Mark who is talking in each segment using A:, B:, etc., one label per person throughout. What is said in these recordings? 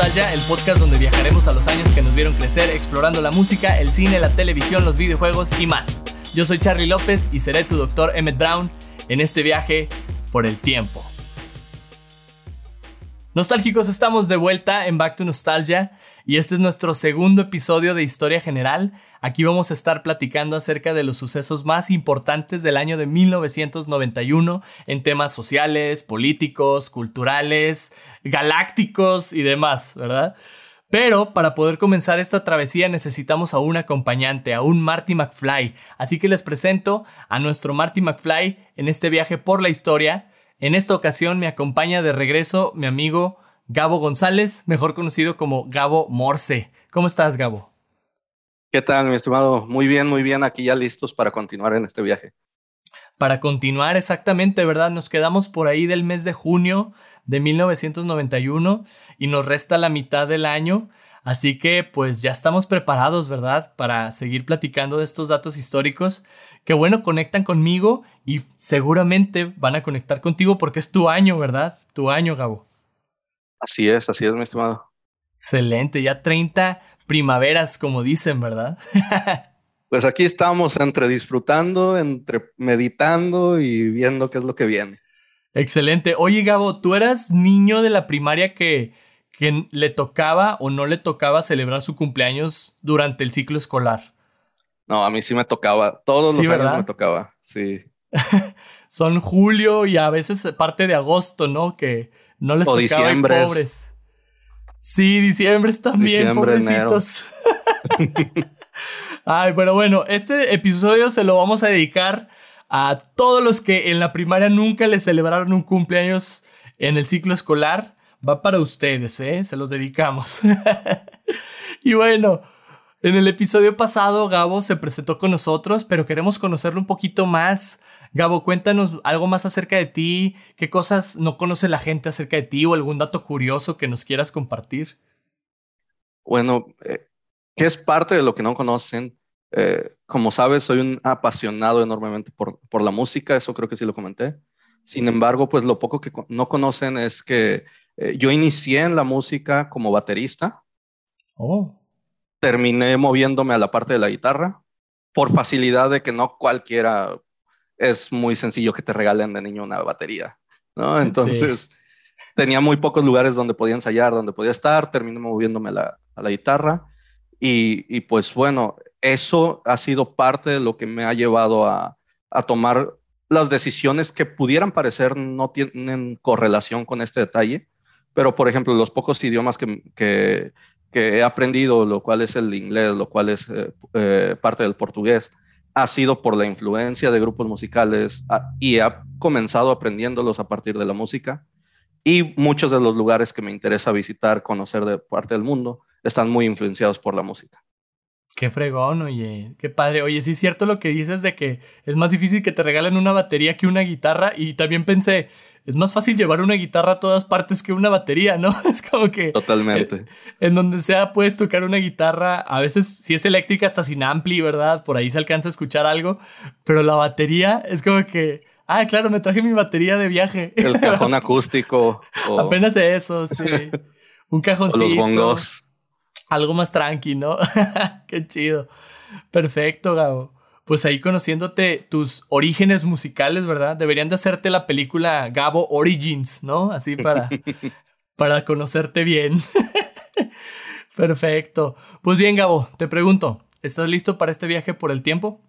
A: El podcast donde viajaremos a los años que nos vieron crecer explorando la música, el cine, la televisión, los videojuegos y más. Yo soy Charlie López y seré tu doctor Emmett Brown en este viaje por el tiempo. Nostálgicos, estamos de vuelta en Back to Nostalgia y este es nuestro segundo episodio de Historia General. Aquí vamos a estar platicando acerca de los sucesos más importantes del año de 1991 en temas sociales, políticos, culturales, galácticos y demás, ¿verdad? Pero para poder comenzar esta travesía necesitamos a un acompañante, a un Marty McFly. Así que les presento a nuestro Marty McFly en este viaje por la historia en esta ocasión me acompaña de regreso mi amigo Gabo González, mejor conocido como Gabo Morse. ¿Cómo estás, Gabo?
B: ¿Qué tal, mi estimado? Muy bien, muy bien. Aquí ya listos para continuar en este viaje.
A: Para continuar exactamente, ¿verdad? Nos quedamos por ahí del mes de junio de 1991 y nos resta la mitad del año. Así que pues ya estamos preparados, ¿verdad? Para seguir platicando de estos datos históricos que bueno, conectan conmigo y seguramente van a conectar contigo porque es tu año, ¿verdad? Tu año, Gabo.
B: Así es, así es, mi estimado.
A: Excelente, ya 30 primaveras, como dicen, ¿verdad?
B: pues aquí estamos entre disfrutando, entre meditando y viendo qué es lo que viene.
A: Excelente. Oye, Gabo, ¿tú eras niño de la primaria que, que le tocaba o no le tocaba celebrar su cumpleaños durante el ciclo escolar?
B: No, a mí sí me tocaba. Todos los años me tocaba, sí.
A: Son julio y a veces parte de agosto, ¿no? Que no les o tocaba pobres. Sí, diciembre también, pobrecitos. Ay, pero bueno, este episodio se lo vamos a dedicar a todos los que en la primaria nunca les celebraron un cumpleaños en el ciclo escolar. Va para ustedes, ¿eh? Se los dedicamos. y bueno, en el episodio pasado, Gabo se presentó con nosotros, pero queremos conocerlo un poquito más. Gabo, cuéntanos algo más acerca de ti, qué cosas no conoce la gente acerca de ti o algún dato curioso que nos quieras compartir.
B: Bueno, eh, ¿qué es parte de lo que no conocen? Eh, como sabes, soy un apasionado enormemente por, por, la música, eso creo que sí lo comenté. Sin embargo, pues lo poco que no conocen es que eh, yo inicié en la música como baterista.
A: Oh
B: terminé moviéndome a la parte de la guitarra por facilidad de que no cualquiera es muy sencillo que te regalen de niño una batería, ¿no? Entonces tenía muy pocos lugares donde podía ensayar, donde podía estar, terminé moviéndome a la, a la guitarra y, y, pues bueno, eso ha sido parte de lo que me ha llevado a, a tomar las decisiones que pudieran parecer no tienen correlación con este detalle, pero por ejemplo, los pocos idiomas que, que, he aprendido, lo cual es el inglés, lo cual es eh, eh, parte del portugués, ha sido por la influencia de grupos musicales ah, y he comenzado aprendiéndolos a partir de la música. Y muchos de los lugares que me interesa visitar, conocer de parte del mundo, están muy influenciados por la música.
A: Qué fregón, oye, qué padre. Oye, sí es cierto lo que dices de que es más difícil que te regalen una batería que una guitarra. Y también pensé, es más fácil llevar una guitarra a todas partes que una batería, ¿no? Es como que...
B: Totalmente.
A: En, donde sea puedes tocar una guitarra, a veces si es eléctrica hasta sin ampli, ¿verdad? Por ahí se alcanza a escuchar algo, pero la batería es como que... Ah, claro, me traje mi batería de viaje.
B: El cajón acústico.
A: Apenas eso, sí. Un cajoncito.
B: O los bongos.
A: Algo más tranqui, ¿no? Qué chido. Perfecto, Gabo pues ahí conociéndote tus orígenes musicales, ¿verdad? Deberían de hacerte la película Gabo Origins, ¿no? Así para, para conocerte bien. Perfecto. Pues bien, Gabo, te pregunto, ¿estás listo para este viaje por el tiempo?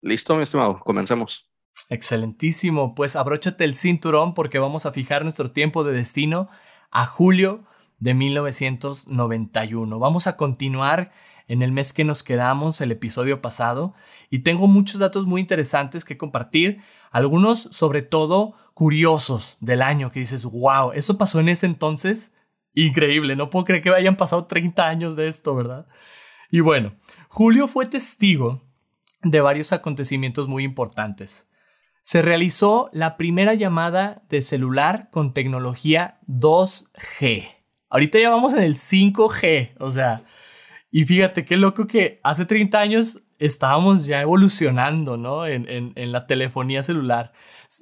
B: Listo, mi estimado, comencemos.
A: Excelentísimo, pues abróchate el cinturón porque vamos a fijar nuestro tiempo de destino a julio de 1991. Vamos a continuar en el mes que nos quedamos, el episodio pasado, y tengo muchos datos muy interesantes que compartir, algunos sobre todo curiosos del año, que dices, wow, eso pasó en ese entonces, increíble, no puedo creer que hayan pasado 30 años de esto, ¿verdad? Y bueno, Julio fue testigo de varios acontecimientos muy importantes. Se realizó la primera llamada de celular con tecnología 2G. Ahorita ya vamos en el 5G, o sea, y fíjate qué loco que hace 30 años estábamos ya evolucionando, ¿no? En, la telefonía celular.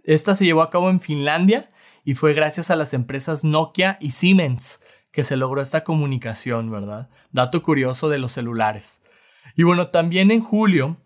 A: Esta se llevó a cabo en Finlandia y fue gracias a las empresas Nokia y Siemens que se logró esta comunicación, ¿verdad? Dato curioso de los celulares. Y bueno, también en julio,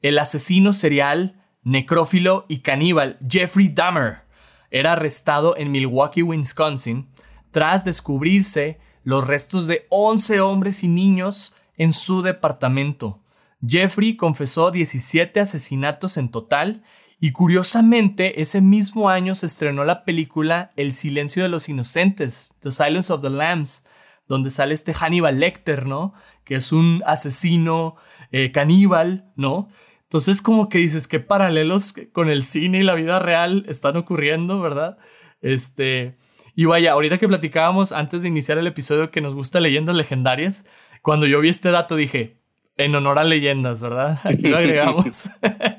A: el asesino serial, necrófilo y caníbal Jeffrey Dahmer era arrestado en Milwaukee, Wisconsin, tras descubrirse los restos de 11 hombres y niños en su departamento. Jeffrey confesó 17 asesinatos en total y curiosamente ese mismo año se estrenó la película El silencio de los inocentes, The Silence of the Lambs, donde sale este Hannibal Lecter, ¿no? Que es un asesino eh, caníbal, ¿no? Entonces como que dices, qué paralelos con el cine y la vida real están ocurriendo, ¿verdad? Este... Y vaya, ahorita que platicábamos antes de iniciar el episodio que nos gusta leyendas legendarias, cuando yo vi este dato dije, en honor a leyendas, ¿verdad? Aquí lo agregamos.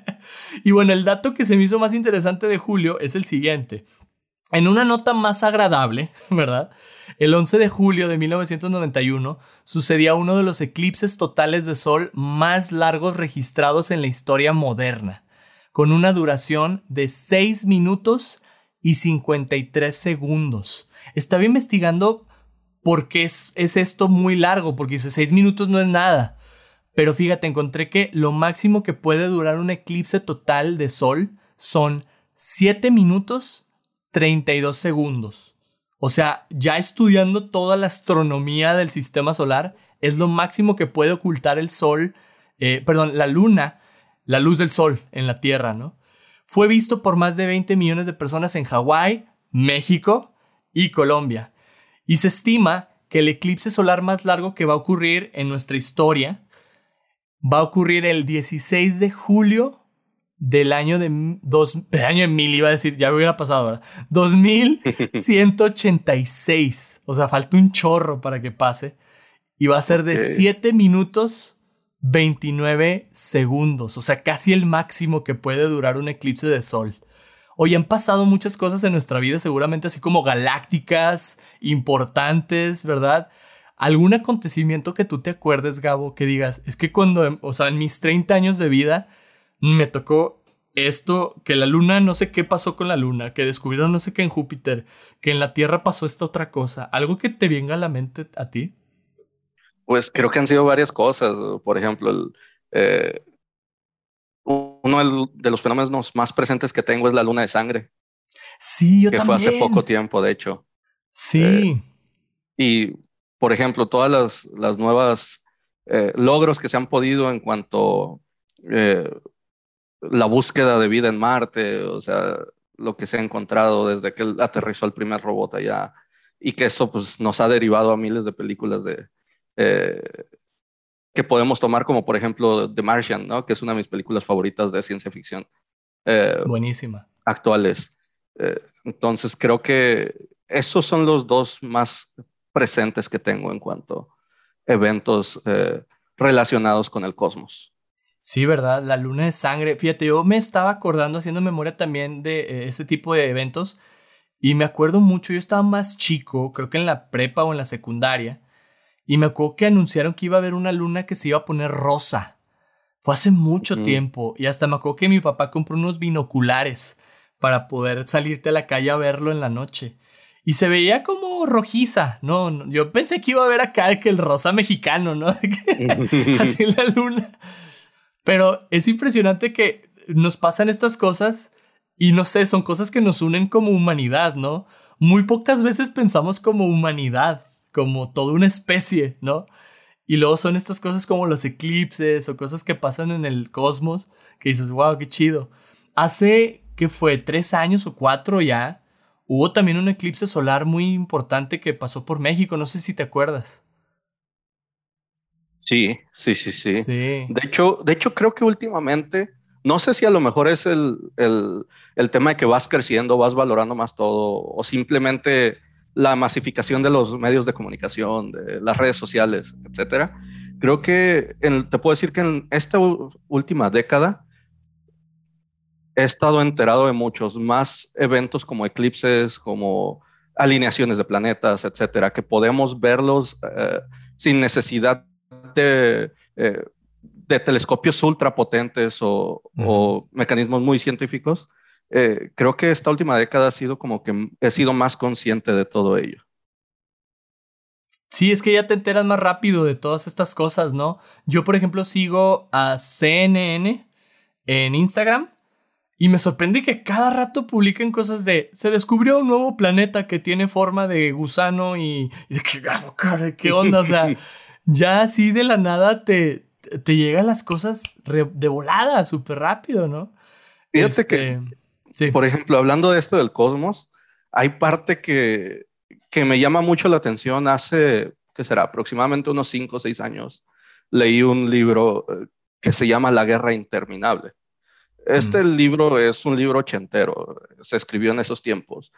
A: y bueno, el dato que se me hizo más interesante de Julio es el siguiente. En una nota más agradable, ¿verdad? El 11 de julio de 1991 sucedía uno de los eclipses totales de sol más largos registrados en la historia moderna, con una duración de 6 minutos y 53 segundos. Estaba investigando por qué es, esto muy largo, porque dice 6 minutos no es nada. Pero fíjate, encontré que lo máximo que puede durar un eclipse total de sol son 7 minutos 32 segundos. O sea, ya estudiando toda la astronomía del sistema solar, es lo máximo que puede ocultar el sol, eh, perdón, la luna, la luz del sol en la Tierra, ¿no? Fue visto por más de 20 millones de personas en Hawái, México y Colombia. Y se estima que el eclipse solar más largo que va a ocurrir en nuestra historia va a ocurrir el 16 de julio del año de dos, año de mil, iba a decir, ya me hubiera pasado ahora, 2186. o sea, falta un chorro para que pase. Y va a ser de 7 minutos 29 segundos, o sea, casi el máximo que puede durar un eclipse de sol. Hoy han pasado muchas cosas en nuestra vida, seguramente así como galácticas, importantes, ¿verdad? ¿Algún acontecimiento que tú te acuerdes, Gabo, que digas, es que cuando, o sea, en mis 30 años de vida, me tocó esto, que la luna, no sé qué pasó con la luna, que descubrieron no sé qué en Júpiter, que en la Tierra pasó esta otra cosa, algo que te venga a la mente a ti.
B: Pues creo que han sido varias cosas. Por ejemplo, eh, uno de los fenómenos más presentes que tengo es la luna de sangre.
A: Sí, yo
B: que
A: también.
B: fue hace poco tiempo, de hecho.
A: Sí.
B: Eh, y, por ejemplo, todas las, las nuevas eh, logros que se han podido en cuanto la búsqueda de vida en Marte, o sea, lo que se ha encontrado desde que aterrizó el primer robot allá, y que eso pues, nos ha derivado a miles de películas de, eh, que podemos tomar como por ejemplo The Martian, ¿no? que es una de mis películas favoritas de ciencia ficción.
A: Eh, Buenísima.
B: Actuales. Eh, entonces creo que esos son los dos más presentes que tengo en cuanto a eventos relacionados con el cosmos.
A: Sí, ¿verdad? La luna de sangre. Fíjate, yo me estaba acordando, haciendo memoria también de ese tipo de eventos. Y me acuerdo mucho, yo estaba más chico, creo que en la prepa o en la secundaria. Y me acuerdo que anunciaron que iba a haber una luna que se iba a poner rosa. Fue hace mucho tiempo. Y hasta me acuerdo que mi papá compró unos binoculares para poder salirte a la calle a verlo en la noche. Y se veía como rojiza, ¿no? Yo pensé que iba a ver acá que el rosa mexicano, ¿no? Así la luna. Pero es impresionante que nos pasan estas cosas y no sé, son cosas que nos unen como humanidad, ¿no? Muy pocas veces pensamos como humanidad como toda una especie, ¿no? Y luego son estas cosas como los eclipses o cosas que pasan en el cosmos que dices, wow, qué chido. Hace, ¿qué fue? ¿Tres años o cuatro ya? Hubo también un eclipse solar muy importante que pasó por México, no sé si te acuerdas.
B: Sí, sí, sí, sí. sí. De, hecho, de hecho, creo que últimamente, no sé si a lo mejor es el, el, el tema de que vas creciendo, vas valorando más todo, o simplemente la masificación de los medios de comunicación, de las redes sociales, etcétera. Creo que te puedo decir que en esta última década he estado enterado de muchos más eventos como eclipses, como alineaciones de planetas, etcétera, que podemos verlos eh, sin necesidad de, eh, de telescopios ultrapotentes o, o mecanismos muy científicos eh, creo que esta última década ha sido como que he sido más consciente de todo ello.
A: Sí, es que ya te enteras más rápido de todas estas cosas, ¿no? Yo, por ejemplo, sigo a CNN en Instagram y me sorprende que cada rato publiquen cosas de se descubrió un nuevo planeta que tiene forma de gusano y, de que, ah, ¿qué onda? O sea, ya así de la nada te, te llegan las cosas de volada, súper rápido, ¿no?
B: Fíjate que, este, por ejemplo, hablando de esto del cosmos, hay parte que que me llama mucho la atención. Hace, ¿qué será? Aproximadamente unos 5 o 6 años, leí un libro eh, que se llama La Guerra Interminable. Este mm. libro es un libro ochentero, se escribió en esos tiempos,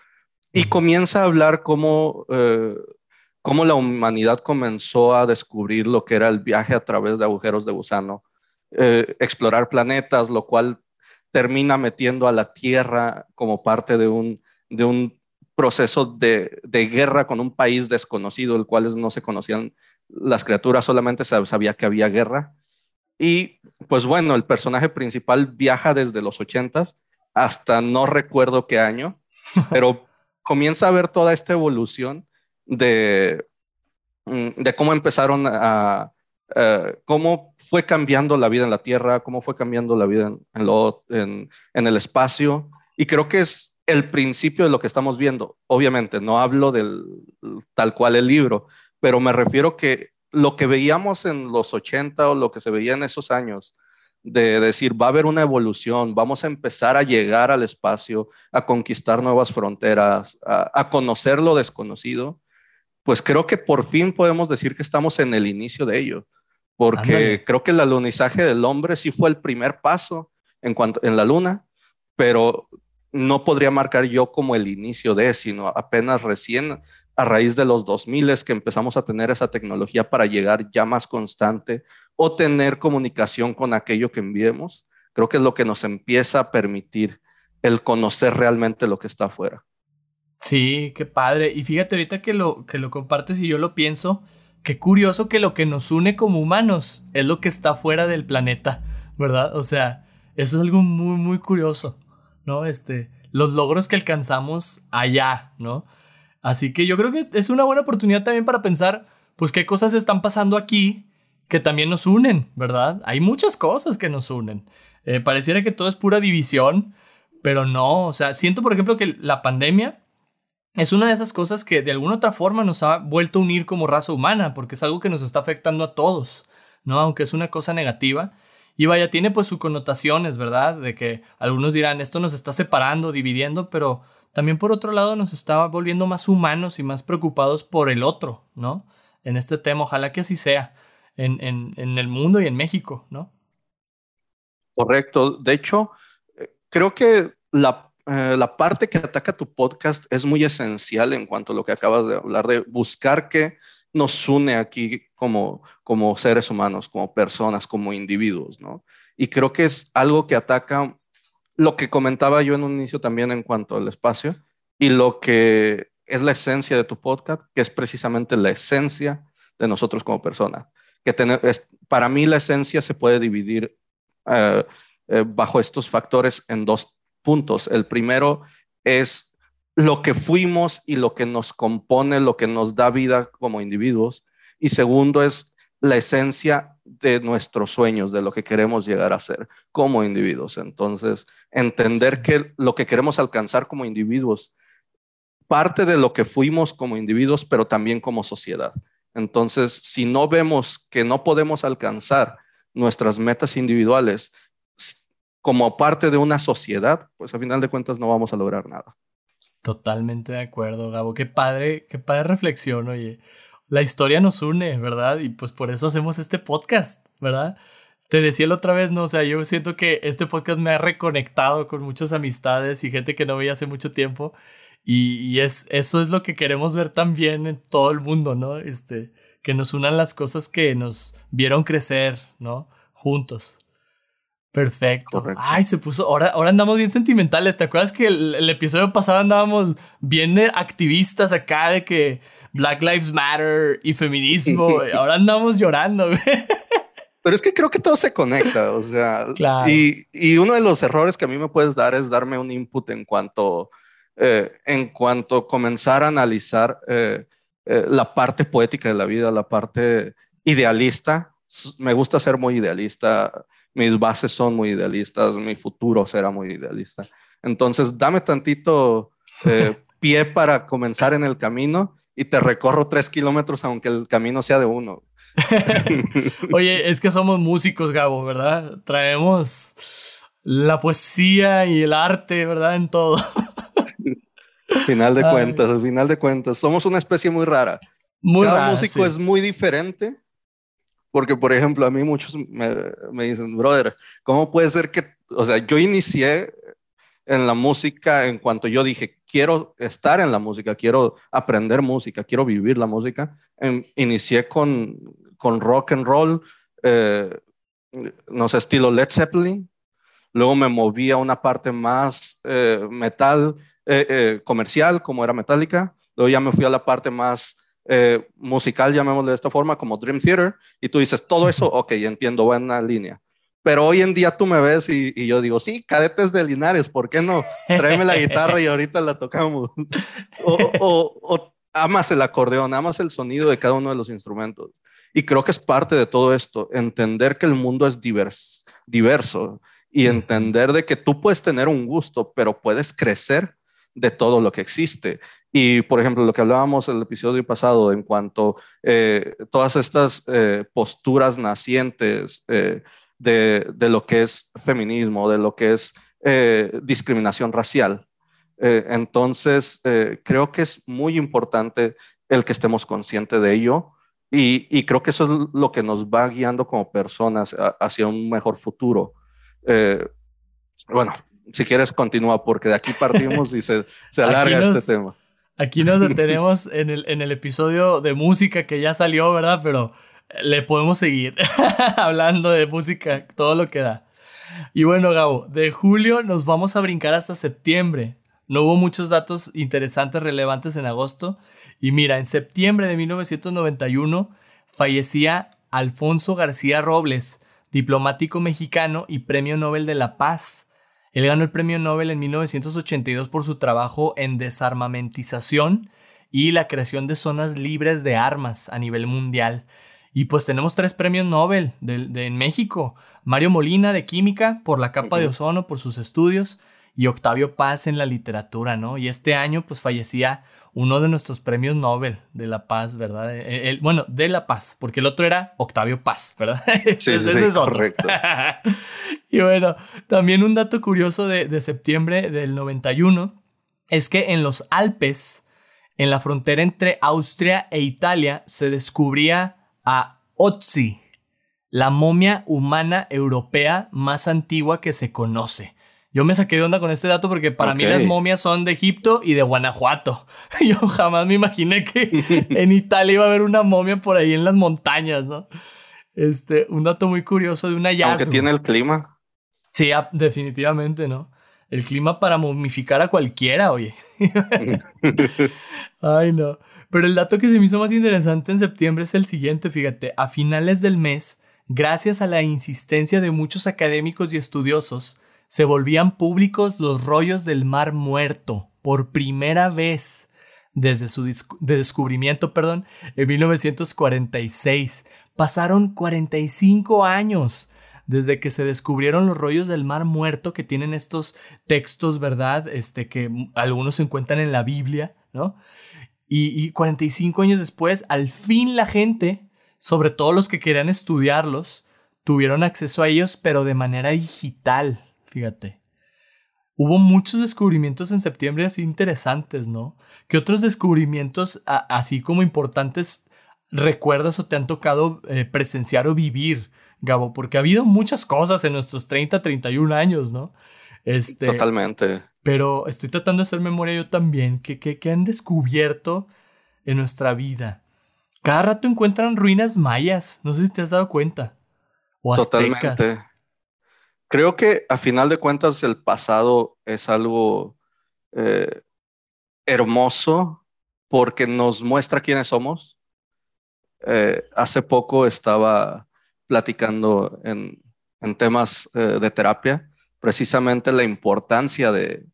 B: y comienza a hablar cómo, eh, cómo la humanidad comenzó a descubrir lo que era el viaje a través de agujeros de gusano, eh, explorar planetas, lo cual termina metiendo a la Tierra como parte de un, de un proceso de, guerra con un país desconocido, el cual no se conocían las criaturas, solamente se sabía que había guerra. Y pues bueno, el personaje principal viaja desde los ochentas hasta no recuerdo qué año, pero comienza a ver toda esta evolución de, mm, de cómo empezaron a, cómo fue cambiando la vida en la Tierra, cómo fue cambiando la vida en, en el espacio. Y creo que es el principio de lo que estamos viendo. Obviamente, no hablo del tal cual el libro, pero me refiero que lo que veíamos en los 80 o lo que se veía en esos años, de decir, va a haber una evolución, vamos a empezar a llegar al espacio, a conquistar nuevas fronteras, a, conocer lo desconocido, pues creo que por fin podemos decir que estamos en el inicio de ello, porque creo que el alunizaje del hombre sí fue el primer paso en, cuanto, en la luna, pero no podría marcar yo como el inicio de, sino apenas recién a raíz de los 2000 que empezamos a tener esa tecnología para llegar ya más constante o tener comunicación con aquello que enviemos, creo que es lo que nos empieza a permitir el conocer realmente lo que está afuera.
A: Sí, qué padre. Y fíjate ahorita que lo, que lo compartes y yo lo pienso, qué curioso que lo que nos une como humanos es lo que está fuera del planeta, ¿verdad? O sea, eso es algo muy, muy curioso. ¿no? Este, los logros que alcanzamos allá, ¿no? Así que yo creo que es una buena oportunidad también para pensar, pues, qué cosas están pasando aquí que también nos unen, ¿verdad? Hay muchas cosas que nos unen. Eh, pareciera que todo es pura división, pero no, o sea, siento, por ejemplo, que la pandemia es una de esas cosas que de alguna otra forma nos ha vuelto a unir como raza humana, porque es algo que nos está afectando a todos, ¿no? Aunque es una cosa negativa. Y vaya, tiene pues sus connotaciones, ¿verdad? De que algunos dirán, esto nos está separando, dividiendo, pero también por otro lado nos está volviendo más humanos y más preocupados por el otro, ¿no? En este tema, ojalá que así sea en, en, el mundo y en México, ¿no?
B: Correcto. De hecho, eh, creo que la, eh, la parte que ataca tu podcast es muy esencial en cuanto a lo que acabas de hablar, de buscar que nos une aquí como, como seres humanos, como personas, como individuos, ¿no? Y creo que es algo que ataca lo que comentaba yo en un inicio también en cuanto al espacio y lo que es la esencia de tu podcast, que es precisamente la esencia de nosotros como personas. Que para mí la esencia se puede dividir eh, eh, bajo estos factores en dos puntos. El primero es lo que fuimos y lo que nos compone, lo que nos da vida como individuos. Y segundo es la esencia de nuestros sueños, de lo que queremos llegar a ser como individuos. Entonces, entender que lo que queremos alcanzar como individuos parte de lo que fuimos como individuos, pero también como sociedad. Entonces, si no vemos que no podemos alcanzar nuestras metas individuales como parte de una sociedad, pues a final de cuentas no vamos a lograr nada.
A: Totalmente de acuerdo, Gabo. Qué padre, qué padre reflexión, oye. La historia nos une, ¿verdad? Y pues por eso hacemos este podcast, ¿verdad? Te decía la otra vez, ¿no? O sea, yo siento que este podcast me ha reconectado con muchas amistades y gente que no veía hace mucho tiempo. Y, es, eso es lo que queremos ver también en todo el mundo, ¿no? Este, que nos unan las cosas que nos vieron crecer, ¿no? Juntos. Perfecto. Ay, se puso. Ahora, ahora andamos bien sentimentales. ¿Te acuerdas que el, episodio pasado andábamos bien activistas acá de que Black Lives Matter y feminismo? ahora andamos llorando,
B: Pero es que creo que todo se conecta, o sea, y, y, uno de los errores que a mí me puedes dar es darme un input en cuanto, eh, en cuanto comenzar a analizar eh, eh, la parte poética de la vida, la parte idealista. Me gusta ser muy idealista, mis bases son muy idealistas, mi futuro será muy idealista. Entonces, dame tantito eh, pie para comenzar en el camino y te recorro tres kilómetros aunque el camino sea de uno.
A: Oye, es que somos músicos, Gabo, ¿verdad? Traemos la poesía y el arte, ¿verdad? En todo.
B: Final de cuentas, al final de cuentas, somos una especie muy rara. Muy Cada músico es muy diferente, porque por ejemplo, a mí muchos me, me, dicen, brother, ¿cómo puede ser que, o sea, yo inicié en la música en cuanto yo dije, quiero estar en la música, quiero aprender música, quiero vivir la música, inicié con, con rock and roll, eh, no sé, estilo Led Zeppelin, luego me moví a una parte más eh, metal, eh, eh, comercial, como era Metallica. Luego ya me fui a la parte más eh, musical, llamémosle de esta forma, como Dream Theater. Y tú dices, todo eso, ok, entiendo, buena línea. Pero hoy en día tú me ves y, yo digo, sí, cadetes de Linares, ¿por qué no? Tráeme la guitarra y ahorita la tocamos. o, amas el acordeón, amas el sonido de cada uno de los instrumentos. Y creo que es parte de todo esto, entender que el mundo es diverso y entender de que tú puedes tener un gusto, pero puedes crecer de todo lo que existe. Y, por ejemplo, lo que hablábamos en el episodio pasado en cuanto a eh, todas estas eh, posturas nacientes eh, de, de, lo que es feminismo, de lo que es discriminación racial. entonces, creo que es muy importante el que estemos conscientes de ello y, y, creo que eso es lo que nos va guiando como personas hacia un mejor futuro. bueno, si quieres continúa, porque de aquí partimos y se, se alarga este tema.
A: Aquí nos detenemos en el, episodio de música que ya salió, ¿verdad? Pero le podemos seguir hablando de música, todo lo que da. Y bueno, Gabo, de julio nos vamos a brincar hasta septiembre. No hubo muchos datos interesantes, relevantes en agosto. Y mira, en septiembre de 1991 fallecía Alfonso García Robles, diplomático mexicano y premio Nobel de la Paz. Él ganó el premio Nobel en 1982 por su trabajo en desarmamentización y la creación de zonas libres de armas a nivel mundial. Y pues tenemos tres premios Nobel de, en México. Mario Molina de Química por la capa de ozono, por sus estudios, y Octavio Paz en la literatura, ¿no? Y este año pues fallecía uno de nuestros premios Nobel de la Paz, ¿verdad? El, bueno, de la Paz, porque el otro era Octavio Paz, ¿verdad?
B: Sí, sí, es correcto.
A: y bueno, también un dato curioso de, de, septiembre del 91 es que en los Alpes, en la frontera entre Austria e Italia, se descubría a Otzi, la momia humana europea más antigua que se conoce. Yo me saqué de onda con este dato porque para mí las momias son de Egipto y de Guanajuato. Yo jamás me imaginé que en Italia iba a haber una momia por ahí en las montañas, ¿no? Este, un dato muy curioso de una hallazgo.
B: Aunque tiene el clima.
A: Sí, definitivamente, ¿no? El clima para momificar a cualquiera, oye. Ay, no. Pero el dato que se me hizo más interesante en septiembre es el siguiente, fíjate. A finales del mes, gracias a la insistencia de muchos académicos y estudiosos, se volvían públicos los rollos del Mar Muerto por primera vez desde su descubrimiento, perdón, en 1946. Pasaron 45 años desde que se descubrieron los rollos del Mar Muerto que tienen estos textos, ¿verdad? Este que algunos se encuentran en la Biblia, ¿no? Y, y 45 años después, al fin la gente, sobre todo los que querían estudiarlos, tuvieron acceso a ellos, pero de manera digital fíjate. Hubo muchos descubrimientos en septiembre así interesantes, ¿no? ¿Qué otros descubrimientos así como importantes recuerdas o te han tocado eh, presenciar o vivir, Gabo? Porque ha habido muchas cosas en nuestros 30, 31 años, ¿no?
B: Este, Totalmente.
A: Pero estoy tratando de hacer memoria yo también. ¿Qué, qué, han descubierto en nuestra vida? Cada rato encuentran ruinas mayas. No sé si te has dado cuenta. O aztecas. Totalmente.
B: Creo que a final de cuentas el pasado es algo eh, hermoso porque nos muestra quiénes somos. Eh, hace poco estaba platicando en, temas eh, de terapia precisamente la importancia de,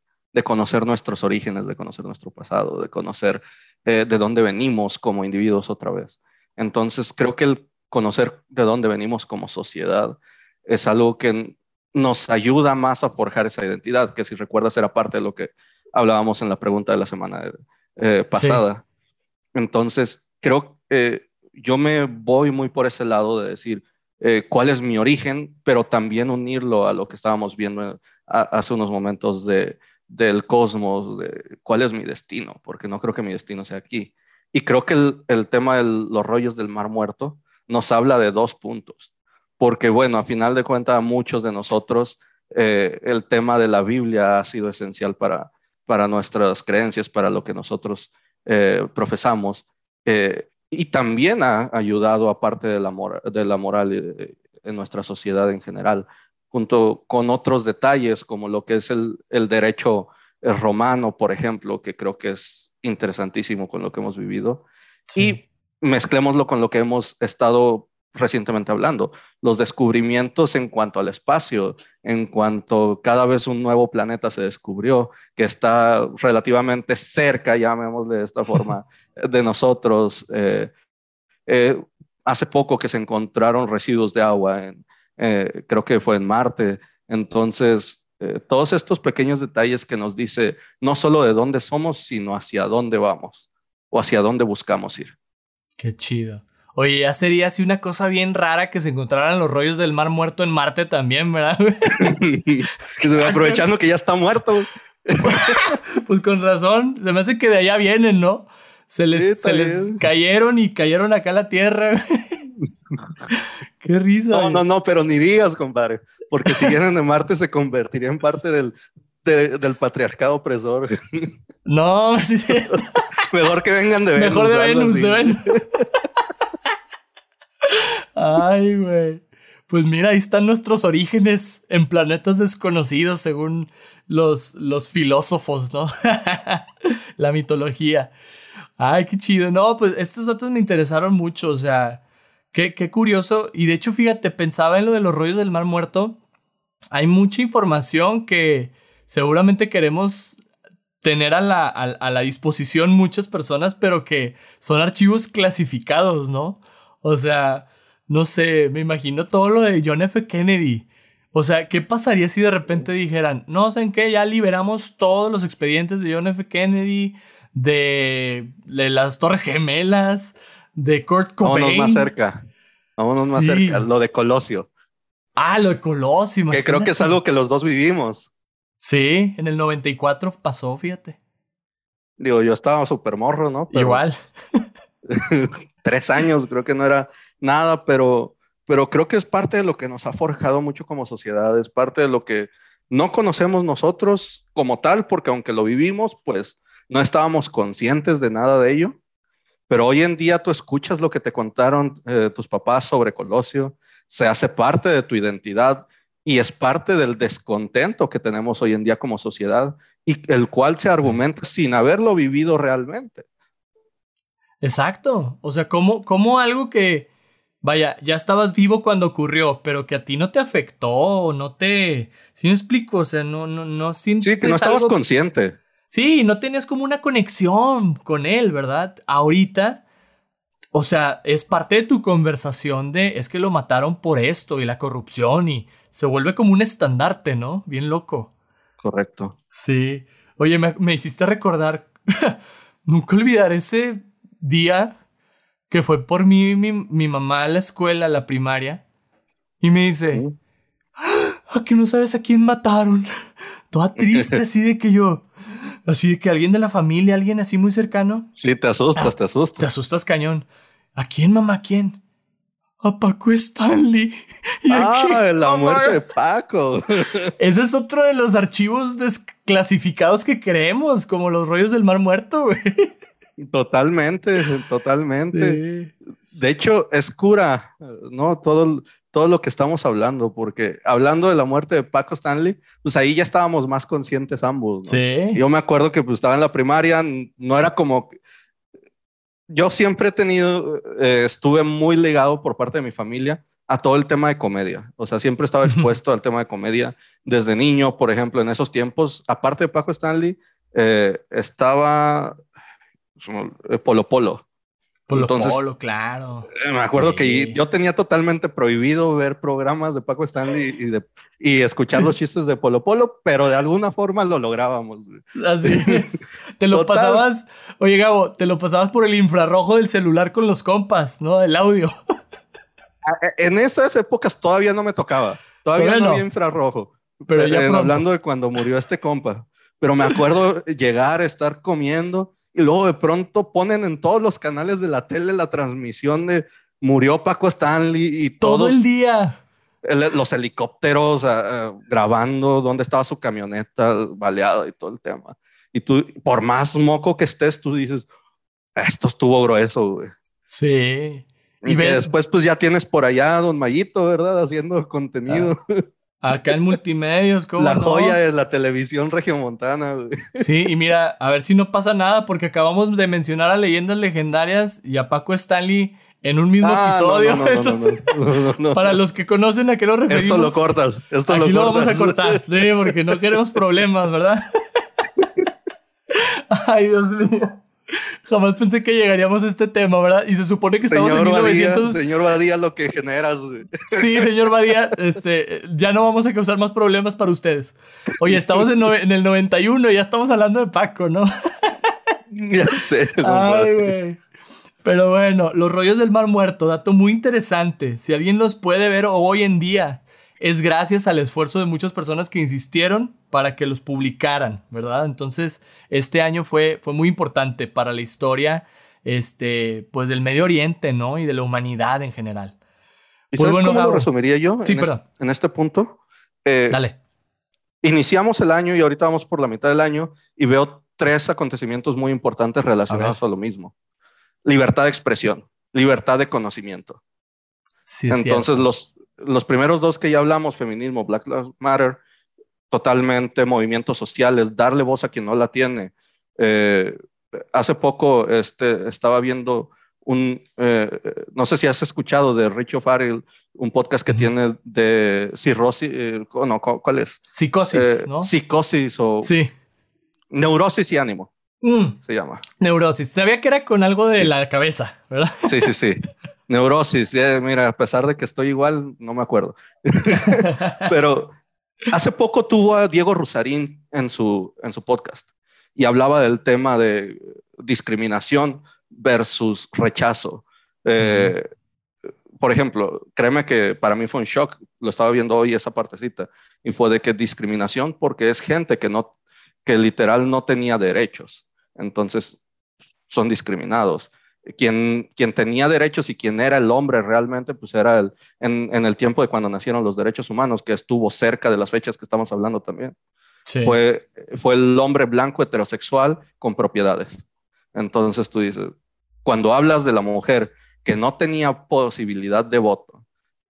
B: conocer nuestros orígenes, de conocer nuestro pasado, de conocer de dónde venimos como individuos otra vez. Entonces, creo que el conocer de dónde venimos como sociedad es algo que nos ayuda más a forjar esa identidad, que si recuerdas era parte de lo que hablábamos en la pregunta de la semana eh, pasada. Entonces, creo que eh, yo me voy muy por ese lado de decir eh, cuál es mi origen, pero también unirlo a lo que estábamos viendo hace unos momentos de, del cosmos, de cuál es mi destino, porque no creo que mi destino sea aquí. Y creo que el, tema de los rollos del Mar Muerto nos habla de dos puntos, porque bueno, a final de cuentas, muchos de nosotros, eh, el tema de la Biblia ha sido esencial para, para nuestras creencias, para lo que nosotros eh, profesamos, eh, y también ha ayudado, aparte de la, de la moral en nuestra sociedad en general, junto con otros detalles como lo que es el, el derecho romano, por ejemplo, que creo que es interesantísimo con lo que hemos vivido. Y mezclémoslo con lo que hemos estado recientemente hablando, los descubrimientos en cuanto al espacio, en cuanto cada vez un nuevo planeta se descubrió, que está relativamente cerca, llamémosle de esta forma, de nosotros. Eh, eh, hace poco que se encontraron residuos de agua, en, eh, creo que fue en Marte. Entonces, todos estos pequeños detalles que nos dice no solo de dónde somos, sino hacia dónde vamos o hacia dónde buscamos ir.
A: Qué chido. Oye, ya sería así una cosa bien rara que se encontraran los rollos del mar muerto en Marte también, ¿verdad?
B: Aprovechando que ya está muerto.
A: pues con razón, se me hace que de allá vienen, ¿no? Se les, se les cayeron y cayeron acá a la Tierra. Qué risa.
B: No, no, no, pero ni digas, compadre. Porque si vienen de Marte se convertiría en parte del, del patriarcado opresor.
A: No, sí, sí.
B: Mejor que vengan de
A: Venus. Mejor de Venus, de Venus. Ay, güey. Pues mira, ahí están nuestros orígenes en planetas desconocidos según los, los filósofos, ¿no? La mitología. Ay, qué chido. No, pues estos datos me interesaron mucho, o sea, qué, qué curioso. Y de hecho, fíjate, pensaba en lo de los rollos del mar muerto. Hay mucha información que seguramente queremos tener a la, a, la disposición muchas personas, pero que son archivos clasificados, ¿no? O sea, no sé, me imagino todo lo de John F. Kennedy. O sea, ¿qué pasaría si de repente dijeran, no sé en qué, ya liberamos todos los expedientes de John F. Kennedy, de, de las Torres Gemelas, de Kurt Cobain?
B: Vámonos más cerca. Vámonos más cerca. Lo de Colosio.
A: Ah, lo de Colosio.
B: Que creo que es algo que los dos vivimos.
A: Sí, en el 94 pasó, fíjate.
B: Digo, yo estaba súper morro, ¿no?
A: Igual.
B: tres años, creo que no era nada, pero, pero creo que es parte de lo que nos ha forjado mucho como sociedad, es parte de lo que no conocemos nosotros como tal, porque aunque lo vivimos, pues no estábamos conscientes de nada de ello. Pero hoy en día tú escuchas lo que te contaron eh, tus papás sobre Colosio, se hace parte de tu identidad y es parte del descontento que tenemos hoy en día como sociedad y el cual se argumenta sin haberlo vivido realmente.
A: Exacto. O sea, como, como algo que, vaya, ya estabas vivo cuando ocurrió, pero que a ti no te afectó, no te... ¿Sí me explico? O sea, no, no, no sientes
B: Sí, que no estabas consciente.
A: Sí, no tenías como una conexión con él, ¿verdad? Ahorita, o sea, es parte de tu conversación de, es que lo mataron por esto y la corrupción y se vuelve como un estandarte, ¿no? Bien loco.
B: Correcto.
A: Sí. Oye, me, hiciste recordar, nunca olvidar ese día que fue por mí mi, mamá a la escuela, a la primaria, y me dice, ¿a que no sabes a quién mataron? Toda triste así de que yo, así de que alguien de la familia, alguien así muy cercano.
B: Sí, te asustas, te asustas.
A: Te asustas cañón. ¿A quién, mamá? ¿A quién? a Paco Stanley.
B: ah, la muerte de Paco.
A: Ese es otro de los archivos desclasificados que creemos, como los rollos del mar muerto, güey.
B: Totalmente, totalmente. De hecho, es cura, ¿no? Todo, todo lo que estamos hablando, porque hablando de la muerte de Paco Stanley, pues ahí ya estábamos más conscientes ambos.
A: Sí.
B: Yo me acuerdo que pues, estaba en la primaria, no era como yo siempre he tenido, eh, estuve muy ligado por parte de mi familia a todo el tema de comedia. O sea, siempre estaba expuesto al tema de comedia desde niño, por ejemplo, en esos tiempos, aparte de Paco Stanley, eh, estaba, eh, Polo Polo.
A: Polo Polo, claro.
B: Eh, me acuerdo que yo tenía totalmente prohibido ver programas de Paco Stanley y, de, y escuchar los chistes de Polo Polo, pero de alguna forma lo lográbamos.
A: Así es. Te lo pasabas, oye Gabo, te lo pasabas por el infrarrojo del celular con los compas, ¿no? El audio.
B: Eh, en esas épocas todavía no me tocaba. Todavía no había infrarrojo. Pero ya hablando de cuando murió este compa. Pero me acuerdo llegar, estar comiendo y luego de pronto ponen en todos los canales de la tele la transmisión de murió Paco Stanley y
A: todo el día.
B: los helicópteros ah, ah, grabando dónde estaba su camioneta baleada y todo el tema. Y tú, por más moco que estés, tú dices, esto estuvo grueso, güey.
A: Sí.
B: Y, después, pues ya tienes por allá a Don Mayito, ¿verdad? Haciendo contenido.
A: Ah. Acá en multimedios, como
B: La joya de la televisión regiomontana, güey.
A: Sí, y mira, a ver si no pasa nada, porque acabamos de mencionar a leyendas legendarias y a Paco Stanley en un mismo ah, episodio. para los que conocen a qué nos referimos.
B: Esto lo cortas. Esto
A: aquí lo, vamos a cortar. Sí, porque no queremos problemas, ¿verdad? Ay, Dios mío. Jamás pensé que llegaríamos a este tema, ¿verdad? Y se supone que estamos en 1900.
B: señor Badía, lo que generas,
A: Sí, señor Badía, este, ya no vamos a causar más problemas para ustedes. Oye, estamos en, el 91 y ya estamos hablando de Paco, ¿no?
B: Ya sé.
A: Ay, güey. Pero bueno, los rollos del Mar Muerto, dato muy interesante. Si alguien los puede ver hoy en día, es gracias al esfuerzo de muchas personas que insistieron para que los publicaran, ¿verdad? Entonces, este año fue, fue muy importante para la historia, este, pues del Medio Oriente, ¿no? Y de la humanidad en general.
B: ¿Y pues sabes cómo lo resumiría yo
A: sí,
B: en, este, en este punto? Eh,
A: Dale.
B: Iniciamos el año y ahorita vamos por la mitad del año y veo tres acontecimientos muy importantes relacionados a, lo mismo. Libertad de expresión, libertad de conocimiento. Sí, Entonces, los, los primeros dos que ya hablamos, feminismo, Black Lives Matter, totalmente movimientos sociales, darle voz a quien no la tiene. Eh, hace poco este, estaba viendo un, eh, no sé si has escuchado de Richo Farrell, un podcast que tiene de cirrosis, eh, no, ¿cuál es?
A: Psicosis, ¿no?
B: Psicosis o...
A: Sí.
B: Neurosis y ánimo. Mm. Se llama.
A: Neurosis. Sabía que era con algo de la cabeza, ¿verdad?
B: Sí, sí, sí. Neurosis, mira, a pesar de que estoy igual, no me acuerdo. Pero hace poco tuvo a Diego Rusarín en su, en su podcast y hablaba del tema de discriminación versus rechazo. Eh, por ejemplo, créeme que para mí fue un shock, lo estaba viendo hoy esa partecita, y fue de que discriminación porque es gente que no, que literal no tenía derechos, entonces son discriminados quien, quien tenía derechos y quien era el hombre realmente, pues era el, en, en, el tiempo de cuando nacieron los derechos humanos, que estuvo cerca de las fechas que estamos hablando también. Fue, fue el hombre blanco heterosexual con propiedades. Entonces tú dices, cuando hablas de la mujer que no tenía posibilidad de voto,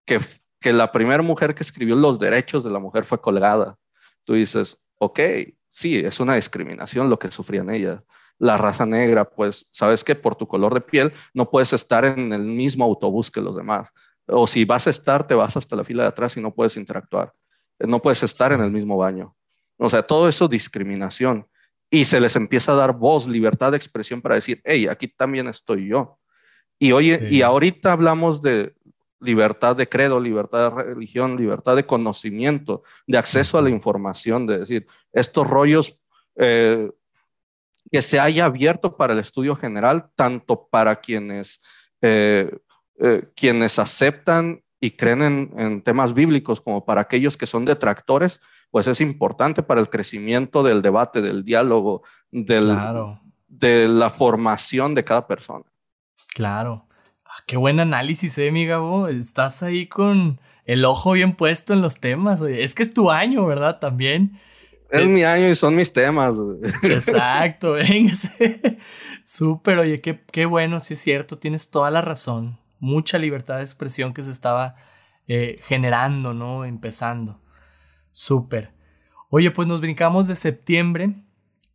B: que, que la primera mujer que escribió los derechos de la mujer fue colgada, tú dices, ok, sí, es una discriminación lo que sufrían ellas la raza negra, pues sabes que por tu color de piel no puedes estar en el mismo autobús que los demás. O si vas a estar, te vas hasta la fila de atrás y no puedes interactuar. No puedes estar en el mismo baño. O sea, todo eso discriminación. Y se les empieza a dar voz, libertad de expresión para decir, hey, aquí también estoy yo. Y, hoy, y ahorita hablamos de libertad de credo, libertad de religión, libertad de conocimiento, de acceso a la información, de decir, estos rollos eh, que se haya abierto para el estudio general, tanto para quienes, eh, eh, quienes aceptan y creen en, temas bíblicos como para aquellos que son detractores, pues es importante para el crecimiento del debate, del diálogo, del, de la formación de cada persona.
A: Claro. Ah, qué buen análisis, eh, mi Gabo. Estás ahí con el ojo bien puesto en los temas. Es que es tu año, ¿verdad? También.
B: Es mi año y son mis temas.
A: Exacto, venga. Súper, oye, qué, qué, bueno, sí es cierto, tienes toda la razón. Mucha libertad de expresión que se estaba eh, generando, ¿no? Empezando. Súper. Oye, pues nos brincamos de septiembre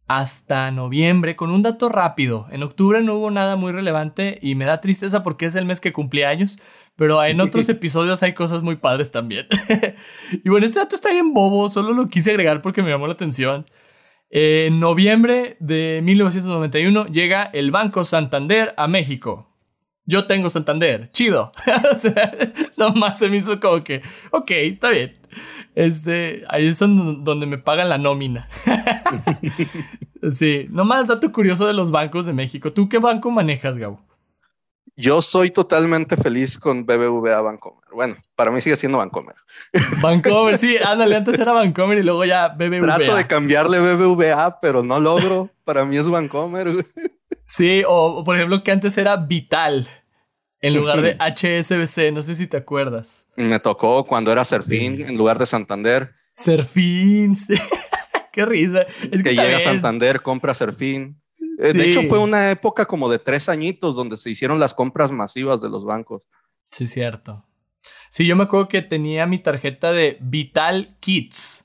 A: hasta noviembre con un dato rápido. En octubre no hubo nada muy relevante y me da tristeza porque es el mes que cumplí años, pero en otros episodios hay cosas muy padres también. y bueno, este dato está bien bobo, solo lo quise agregar porque me llamó la atención. En noviembre de 1991 llega el Banco Santander a México. Yo tengo Santander, chido. o sea, nomás se me hizo como que, ok, está bien. Este, ahí es donde me pagan la nómina. sí, nomás dato curioso de los bancos de México. ¿Tú qué banco manejas, Gabo?
B: Yo soy totalmente feliz con BBVA Bancomer. Bueno, para mí sigue siendo Bancomer.
A: Bancomer, sí, ándale, antes era Bancomer y luego ya BBVA.
B: Trato de cambiarle BBVA, pero no logro. Para mí es Bancomer.
A: Sí, o por ejemplo que antes era Vital en lugar de HSBC, no sé si te acuerdas.
B: Me tocó cuando era Serfín en lugar de Santander.
A: Serfín, sí. Qué risa.
B: Es que, llega a Santander, compra Serfín. Eh, de hecho, fue una época como de tres añitos donde se hicieron las compras masivas de los bancos.
A: Sí, cierto. Sí, yo me acuerdo que tenía mi tarjeta de Vital Kids.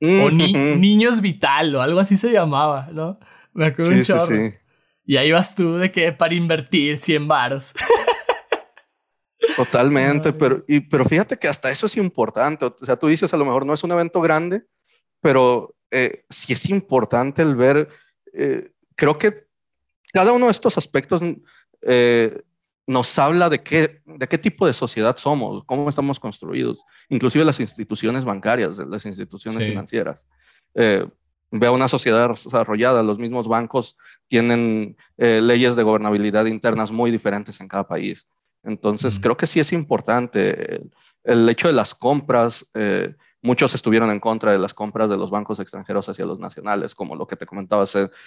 A: o Niños Vital o algo así se llamaba, ¿no? Me acuerdo un chorro. Sí, y ahí vas tú de que para invertir 100 baros.
B: Totalmente, pero, y, pero fíjate que hasta eso es importante. O sea, tú dices a lo mejor no es un evento grande, pero eh, sí es importante el ver eh, creo que cada uno de estos aspectos eh, nos habla de qué, de qué tipo de sociedad somos, cómo estamos construidos, inclusive las instituciones bancarias, las instituciones financieras. Eh, ve una sociedad desarrollada, los mismos bancos tienen eh, leyes de gobernabilidad internas muy diferentes en cada país. Entonces, creo que sí es importante el, hecho de las compras. Muchos estuvieron en contra de las compras de los bancos extranjeros hacia los nacionales, como lo que te comentaba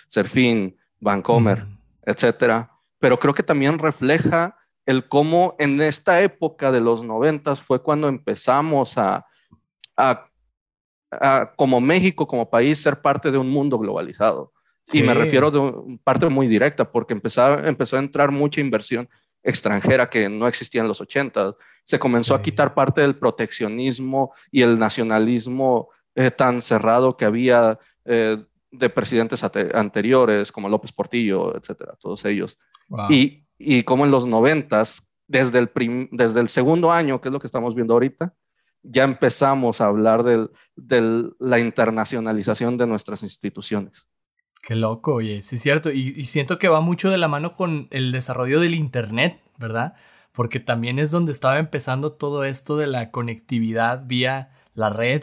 B: Serfín, Bancomer, etcétera. Pero creo que también refleja el cómo en esta época de los noventas fue cuando empezamos a, como México, como país, ser parte de un mundo globalizado. Y me refiero de parte muy directa, porque empezó, empezó a entrar mucha inversión extranjera que no existía en los 80. Se comenzó a quitar parte del proteccionismo y el nacionalismo eh, tan cerrado que había eh, de presidentes anteriores como López Portillo, etcétera, todos ellos. Y, y, como en los noventas, desde el, desde el segundo año, que es lo que estamos viendo ahorita, ya empezamos a hablar de la internacionalización de nuestras instituciones.
A: Qué loco, oye, sí es cierto. Y, siento que va mucho de la mano con el desarrollo del Internet, ¿verdad? Porque también es donde estaba empezando todo esto de la conectividad vía la red.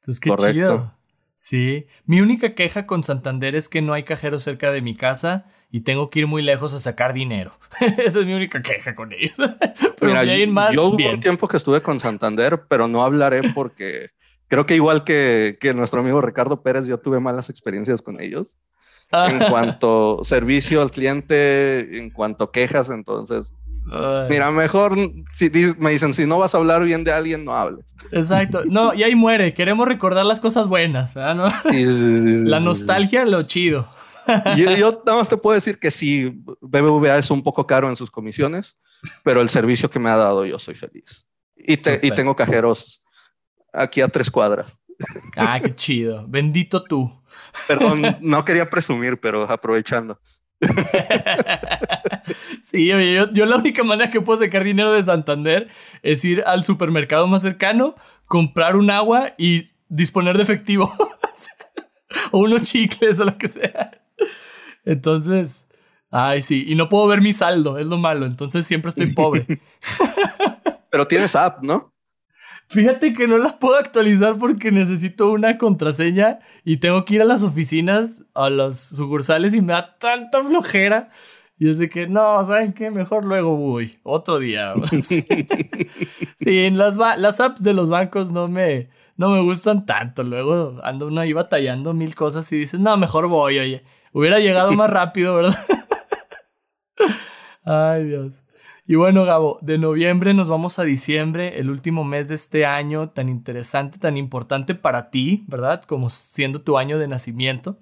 A: Entonces, qué chido. Sí. Mi única queja con Santander es que no hay cajero cerca de mi casa y tengo que ir muy lejos a sacar dinero. Esa es mi única queja con ellos.
B: pero Mira, más, yo hubo un tiempo que estuve con Santander, pero no hablaré porque creo que igual que, que nuestro amigo Ricardo Pérez, yo tuve malas experiencias con ellos en cuanto servicio al cliente, en cuanto quejas, entonces Mira, mejor si me dicen, si no vas a hablar bien de alguien, no hables.
A: Exacto. No, y ahí muere. Queremos recordar las cosas buenas, ¿verdad? La nostalgia, lo chido.
B: Yo, yo, nada más te puedo decir que sí, BBVA es un poco caro en sus comisiones, pero el servicio que me ha dado yo soy feliz. Y, y tengo cajeros aquí a tres cuadras.
A: Ah, qué chido. Bendito tú.
B: Perdón, no quería presumir, pero aprovechando.
A: sí, yo, yo, la única manera que puedo sacar dinero de Santander es ir al supermercado más cercano, comprar un agua y disponer de efectivo. o unos chicles o lo que sea. Entonces, ay, sí, y no puedo ver mi saldo, es lo malo, entonces siempre estoy pobre.
B: Pero tienes app, ¿no?
A: Fíjate que no las puedo actualizar porque necesito una contraseña y tengo que ir a las oficinas, a las sucursales y me da tanta flojera. Y es de que no, ¿saben qué? Mejor luego voy, otro día. sí, las, las apps de los bancos no me, no me gustan tanto. Luego ando uno ahí batallando mil cosas y dices, no, mejor voy, oye. Hubiera llegado más rápido, ¿verdad? Ay, Dios. Y bueno, Gabo, de noviembre nos vamos a diciembre, el último mes de este año tan interesante, tan importante para ti, ¿verdad? Como siendo tu año de nacimiento.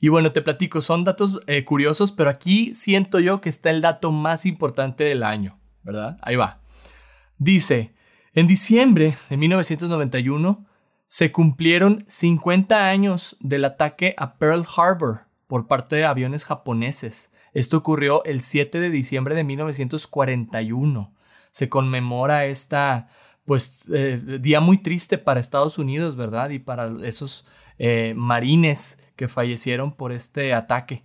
A: Y bueno, te platico, son datos eh, curiosos, pero aquí siento yo que está el dato más importante del año, ¿verdad? Ahí va. Dice, en diciembre de 1991 se cumplieron 50 años del ataque a Pearl Harbor por parte de aviones japoneses. Esto ocurrió el 7 de diciembre de 1941. Se conmemora esta, pues, eh, día muy triste para Estados Unidos, ¿verdad? Y para esos eh, marines que fallecieron por este ataque.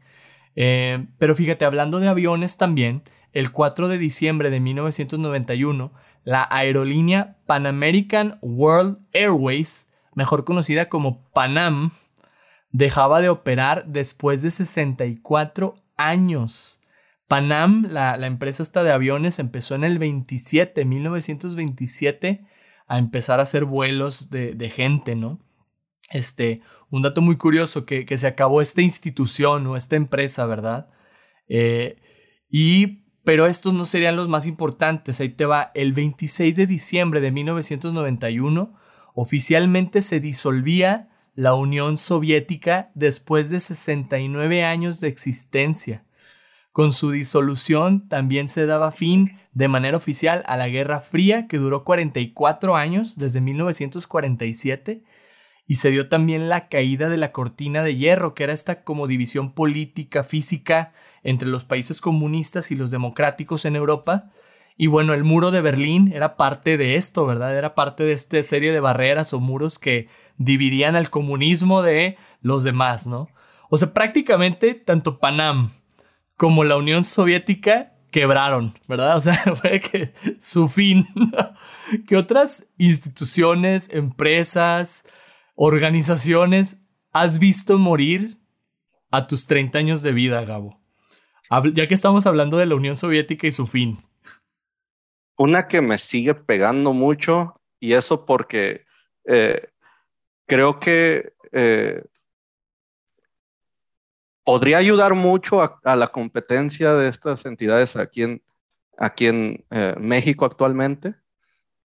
A: Eh, pero fíjate, hablando de aviones también, el 4 de diciembre de 1991, la aerolínea Pan American World Airways, mejor conocida como Panam, dejaba de operar después de 64 años. Panam, la, empresa esta de aviones, empezó en el 27, 1927, a empezar a hacer vuelos de, gente, ¿no? Este, un dato muy curioso, que, se acabó esta institución o esta empresa, ¿verdad? Eh, y, pero estos no serían los más importantes. Ahí te va, el 26 de diciembre de 1991, oficialmente se disolvía la Unión Soviética después de 69 años de existencia. Con su disolución también se daba fin de manera oficial a la Guerra Fría que duró 44 años desde 1947 y se dio también la caída de la cortina de hierro, que era esta como división política, física entre los países comunistas y los democráticos en Europa. Y bueno, el muro de Berlín era parte de esto, ¿verdad? Era parte de esta serie de barreras o muros que dividían al comunismo de los demás, ¿no? O sea, prácticamente tanto Panam como la Unión Soviética quebraron, ¿verdad? O sea, fue que su fin. ¿Qué otras instituciones, empresas, organizaciones has visto morir a tus 30 años de vida, Gabo? Ya que estamos hablando de la Unión Soviética y su fin.
B: Una que me sigue pegando mucho, y eso porque eh, creo que eh, podría ayudar mucho a, la competencia de estas entidades aquí en, aquí en eh, México actualmente.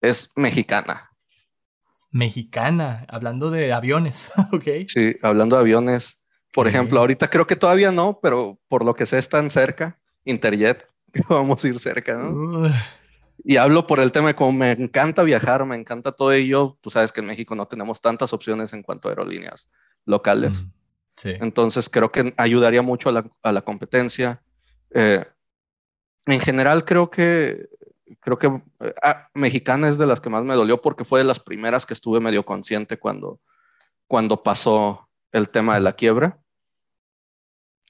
B: Es mexicana.
A: Mexicana, hablando de aviones, ok.
B: Sí, hablando de aviones. Por ejemplo, ahorita creo que todavía no, pero por lo que sé están cerca. Interjet, vamos a ir cerca, ¿no? Y hablo por el tema de cómo me encanta viajar, me encanta todo ello. Tú sabes que en México no tenemos tantas opciones en cuanto a aerolíneas locales. Entonces creo que ayudaría mucho a la, competencia. Eh, en general creo que creo que eh, ah, Mexicana es de las que más me dolió porque fue de las primeras que estuve medio consciente cuando, cuando pasó el tema de la quiebra.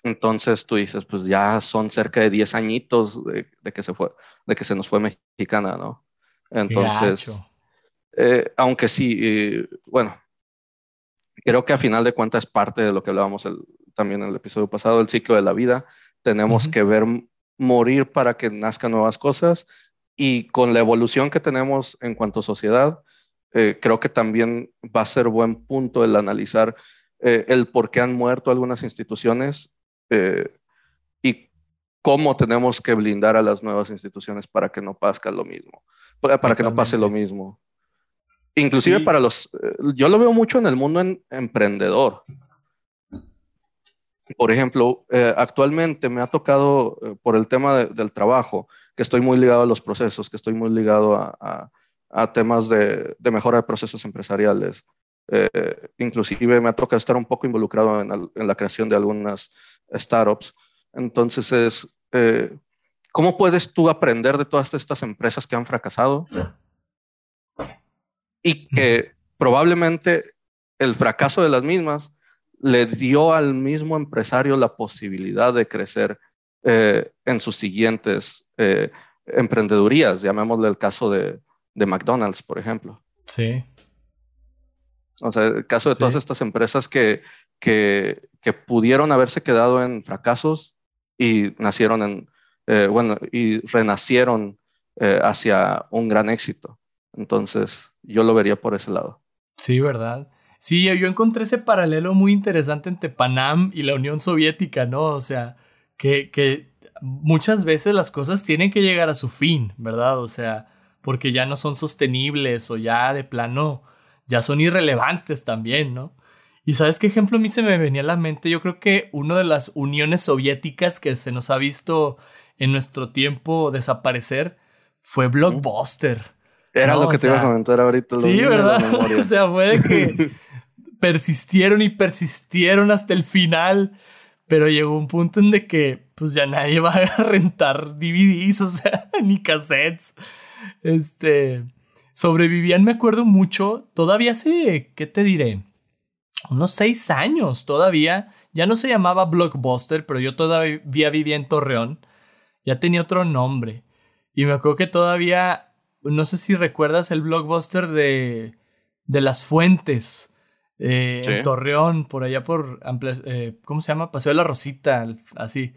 B: Entonces tú dices, pues ya son cerca de 10 añitos de, que se fue, de que se nos fue Mexicana, ¿no? Entonces, eh, aunque sí, bueno, creo que a final de cuentas es parte de lo que hablábamos también en el episodio pasado, el ciclo de la vida. Tenemos que ver morir para que nazcan nuevas cosas y con la evolución que tenemos en cuanto a sociedad, eh, creo que también va a ser buen punto el analizar eh, el por qué han muerto algunas instituciones eh, y cómo tenemos que blindar a las nuevas instituciones para que no pase lo mismo, para que no pase lo mismo. Inclusive para los, eh, yo lo veo mucho en el mundo emprendedor. Por ejemplo, eh, actualmente me ha tocado eh, por el tema del trabajo, que estoy muy ligado a los procesos, que estoy muy ligado a, temas de, mejora de procesos empresariales. inclusive me ha tocado estar un poco involucrado en, la creación de algunas startups. Entonces es, ¿cómo puedes tú aprender de todas estas empresas que han fracasado? y que probablemente el fracaso de las mismas le dio al mismo empresario la posibilidad de crecer eh, en sus siguientes eh, emprendedurías, llamémosle el caso de, McDonald's, por ejemplo.
A: Sí.
B: O sea, el caso de todas estas empresas que, que, pudieron haberse quedado en fracasos y nacieron en, eh, bueno, y renacieron hacia un gran éxito. Entonces, yo lo vería por ese lado.
A: Sí, ¿verdad? Sí, yo encontré ese paralelo muy interesante entre Panam y la Unión Soviética, ¿no? O sea, que, que muchas veces las cosas tienen que llegar a su fin, ¿verdad? O sea, porque ya no son sostenibles o ya de plano, ya son irrelevantes también, ¿no? Y sabes qué ejemplo a mí se me venía a la mente, yo creo que una de las uniones soviéticas que se nos ha visto en nuestro tiempo desaparecer fue Blockbuster.
B: Era lo que te iba a comentar ahorita.
A: Sí, ¿verdad? o sea, fue de que persistieron y persistieron hasta el final, pero llegó un punto en de que pues ya nadie va a rentar DVDs, o sea, ni cassettes. Este, sobrevivían, me acuerdo mucho, todavía hace, ¿qué te diré? unos seis años todavía. Ya no se llamaba Blockbuster, pero yo todavía vivía en Torreón. Ya tenía otro nombre. Y me acuerdo que todavía, no sé si recuerdas el Blockbuster de, de las Fuentes. Eh, en Torreón, por allá por, eh, ¿cómo se llama? Paseo de la Rosita, así.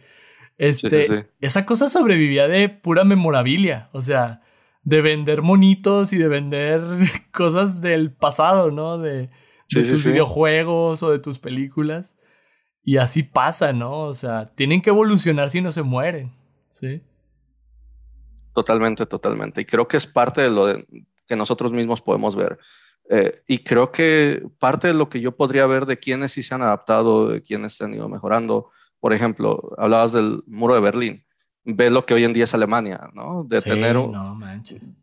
A: Este, esa cosa sobrevivía de pura memorabilia, o sea, de vender monitos y de vender cosas del pasado, ¿no? De, tus videojuegos o de tus películas. Y así pasa, ¿no? O sea, tienen que evolucionar si no se mueren, ¿sí?
B: Totalmente, totalmente. Y creo que es parte de lo que nosotros mismos podemos ver. Eh, y creo que parte de lo que yo podría ver de quienes sí se han adaptado, de quienes se han ido mejorando, por ejemplo, hablabas del muro de Berlín, ve lo que hoy en día es Alemania, ¿no? De tener,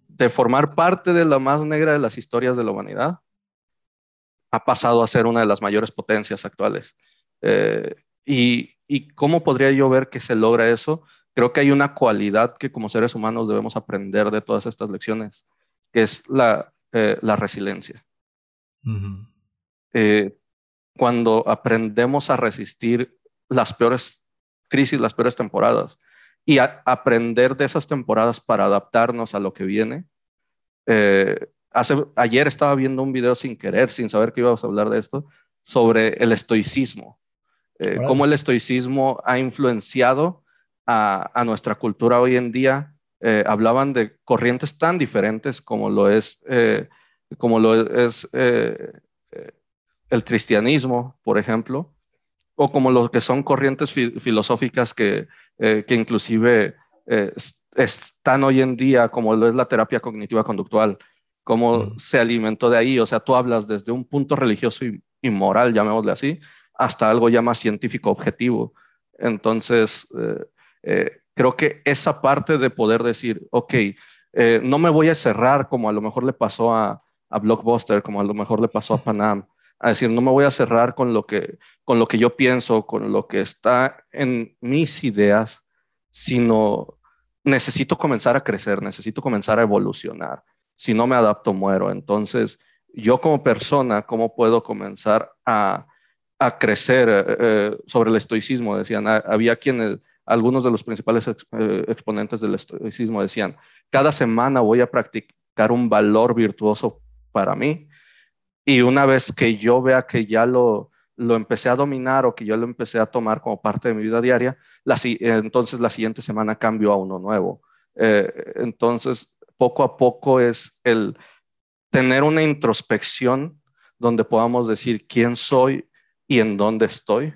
B: de formar parte de la más negra de las historias de la humanidad, ha pasado a ser una de las mayores potencias actuales. Eh, y, y, cómo podría yo ver que se logra eso? Creo que hay una cualidad que como seres humanos debemos aprender de todas estas lecciones, que es la, eh, la resiliencia. Eh, cuando aprendemos a resistir las peores crisis, las peores temporadas, y aprender de esas temporadas para adaptarnos a lo que viene. Eh, hace, ayer estaba viendo un video sin querer, sin saber que íbamos a hablar de esto, sobre el estoicismo, cómo el estoicismo ha influenciado a, a, nuestra cultura hoy en día. Eh, hablaban de corrientes tan diferentes como lo es, eh, como lo es eh, el cristianismo, por ejemplo, o como lo que son corrientes filosóficas que, que inclusive están hoy en día, como lo es la terapia cognitiva conductual, cómo mm. se alimentó de ahí. O sea, tú hablas desde un punto religioso y, moral, llamémosle así, hasta algo ya más científico objetivo. Entonces, creo que esa parte de poder decir, ok, eh, no me voy a cerrar como a lo mejor le pasó a, Blockbuster, como a lo mejor le pasó a Panam, a decir, no me voy a cerrar con lo que, con lo que yo pienso, con lo que está en mis ideas, sino necesito comenzar a crecer, necesito comenzar a evolucionar. Si no me adapto, muero. Entonces, yo como persona, ¿cómo puedo comenzar a, a crecer eh, eh, sobre el estoicismo? Decían, había quienes algunos de los principales eh, exponentes del estoicismo decían, cada semana voy a practicar un valor virtuoso para mí y una vez que yo vea que ya lo, lo empecé a dominar o que yo lo empecé a tomar como parte de mi vida diaria, entonces la siguiente semana cambio a uno nuevo. Eh, entonces, poco a poco es el tener una introspección donde podamos decir quién soy y en dónde estoy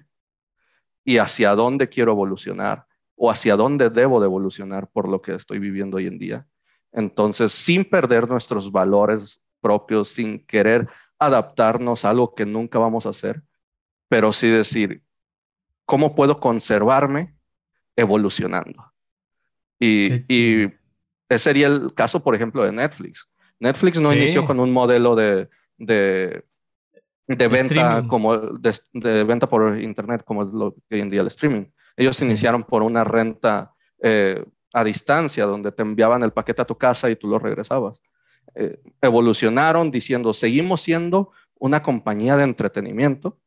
B: y hacia dónde quiero evolucionar o hacia dónde debo de evolucionar por lo que estoy viviendo hoy en día. Entonces, sin perder nuestros valores propios, sin querer adaptarnos a algo que nunca vamos a hacer, pero sí decir, ¿cómo puedo conservarme evolucionando? Y, ese sería el caso, por ejemplo, de Netflix. Netflix no inició con un modelo de, de venta como de, venta por internet como es lo que hoy en día el streaming. Ellos iniciaron por una renta eh, a distancia donde te enviaban el paquete a tu casa y tú lo regresabas. Eh, evolucionaron diciendo, seguimos siendo una compañía de entretenimiento,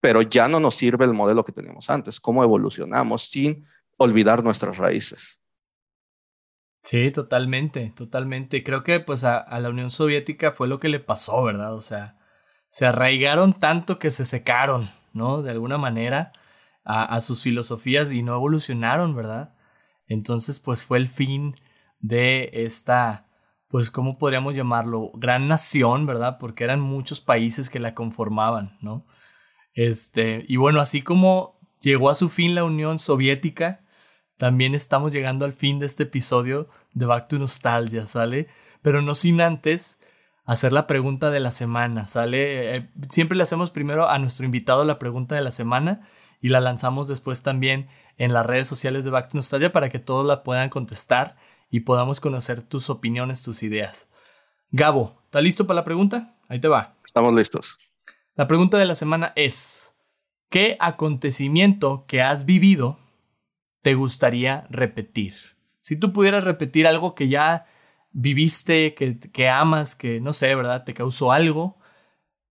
B: pero ya no nos sirve el modelo que teníamos antes. ¿Cómo evolucionamos sin olvidar nuestras raíces?
A: Sí, totalmente, totalmente. Creo que pues a, a la Unión Soviética fue lo que le pasó, ¿verdad? O sea, se arraigaron tanto que se secaron, ¿no? De alguna manera a, sus filosofías y no evolucionaron, ¿verdad? Entonces, pues fue el fin de esta, pues, ¿cómo podríamos llamarlo? Gran nación, ¿verdad? Porque eran muchos países que la conformaban, ¿no? Este, y bueno, así como llegó a su fin la Unión Soviética, también estamos llegando al fin de este episodio de Back to Nostalgia, ¿sale? Pero no sin antes hacer la pregunta de la semana, ¿sale? Eh, siempre le hacemos primero a nuestro invitado la pregunta de la semana y la lanzamos después también en las redes sociales de Back to Nostalgia para que todos la puedan contestar y podamos conocer tus opiniones, tus ideas. Gabo, ¿estás listo para la pregunta? Ahí te va.
B: Estamos listos.
A: La pregunta de la semana es, ¿qué acontecimiento que has vivido te gustaría repetir? Si tú pudieras repetir algo que ya viviste, que, que amas, que no sé, ¿verdad? Te causó algo,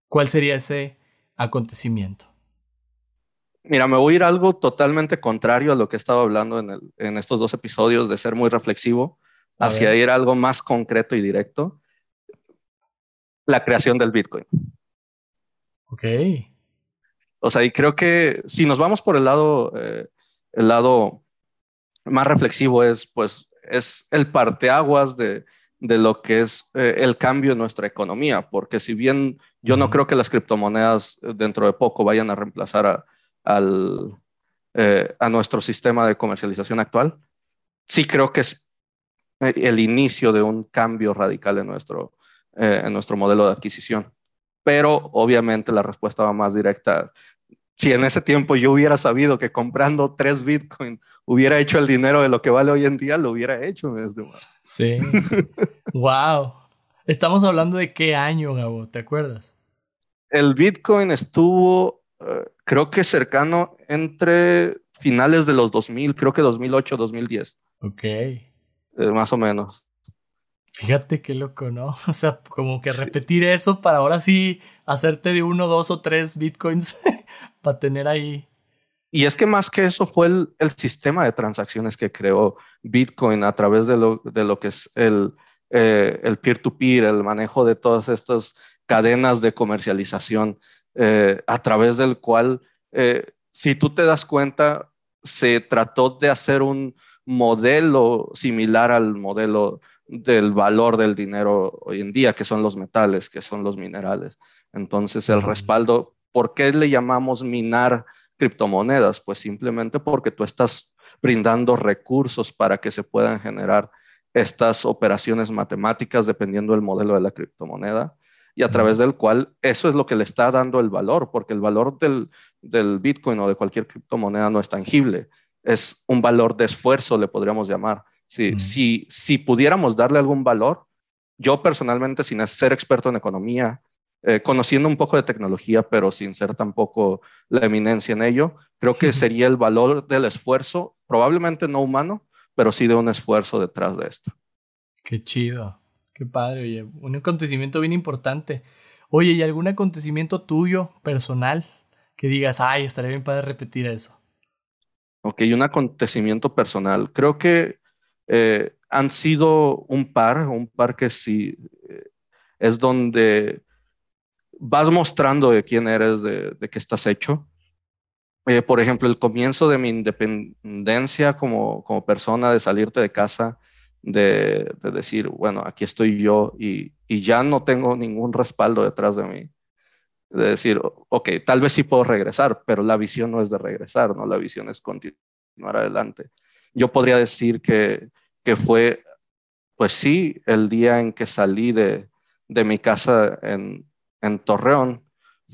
A: ¿cuál sería ese acontecimiento?
B: Mira, me voy a ir algo totalmente contrario a lo que he estado hablando en, estos dos episodios de ser muy reflexivo, hacia ir a algo más concreto y directo. La creación del Bitcoin.
A: Ok.
B: O sea, y creo que si nos vamos por el lado, eh, el lado más reflexivo es, pues, es el parteaguas de, de lo que es eh, el cambio en nuestra economía, porque si bien yo no creo que las criptomonedas eh, dentro de poco vayan a reemplazar a, al, a nuestro sistema de comercialización actual, sí creo que es el inicio de un cambio radical en nuestro, en nuestro modelo de adquisición. Pero obviamente la respuesta va más directa si en ese tiempo yo hubiera sabido que comprando tres Bitcoin hubiera hecho el dinero de lo que vale hoy en día, lo hubiera hecho en vez de
A: Sí. wow. Estamos hablando de qué año, Gabo, ¿te acuerdas?
B: El Bitcoin estuvo, creo que cercano entre finales de los 2000, creo que 2008, 2010.
A: Ok.
B: Eh, más o menos.
A: Fíjate qué loco, ¿no? O sea, como que repetir eso para ahora sí hacerte de uno, dos o tres bitcoins para tener ahí.
B: Y es que más que eso fue el, sistema de transacciones que creó Bitcoin a través de lo, de lo que es el, eh, el peer-to-peer, el manejo de todas estas cadenas de comercialización, eh, a través del cual, eh, si tú te das cuenta, se trató de hacer un modelo similar al modelo del valor del dinero hoy en día, que son los metales, que son los minerales. Entonces, el respaldo, ¿por qué le llamamos minar criptomonedas? Pues simplemente porque tú estás brindando recursos para que se puedan generar estas operaciones matemáticas dependiendo del modelo de la criptomoneda y a través del cual eso es lo que le está dando el valor, porque el valor del, del Bitcoin o de cualquier criptomoneda no es tangible, es un valor de esfuerzo, le podríamos llamar. Si, si, pudiéramos darle algún valor, yo personalmente, sin ser experto en economía, eh, conociendo un poco de tecnología, pero sin ser tampoco la eminencia en ello, creo que sería el valor del esfuerzo, probablemente no humano, pero sí de un esfuerzo detrás de esto.
A: Qué chido, qué padre, oye, un acontecimiento bien importante. Oye, ¿y algún acontecimiento tuyo, personal, que digas, ay, estaría bien para repetir eso?
B: Ok, un acontecimiento personal. Creo que eh, han sido un par, un par que sí eh, es donde vas mostrando de quién eres, de, qué estás hecho. Eh, por ejemplo, el comienzo de mi independencia como, como persona, de salirte de casa, de, decir, bueno, aquí estoy yo y, y, ya no tengo ningún respaldo detrás de mí. De decir, ok, tal vez sí puedo regresar, pero la visión no es de regresar, ¿no? La visión es continuar adelante yo podría decir que, que fue, pues sí, el día en que salí de, de mi casa en, en Torreón.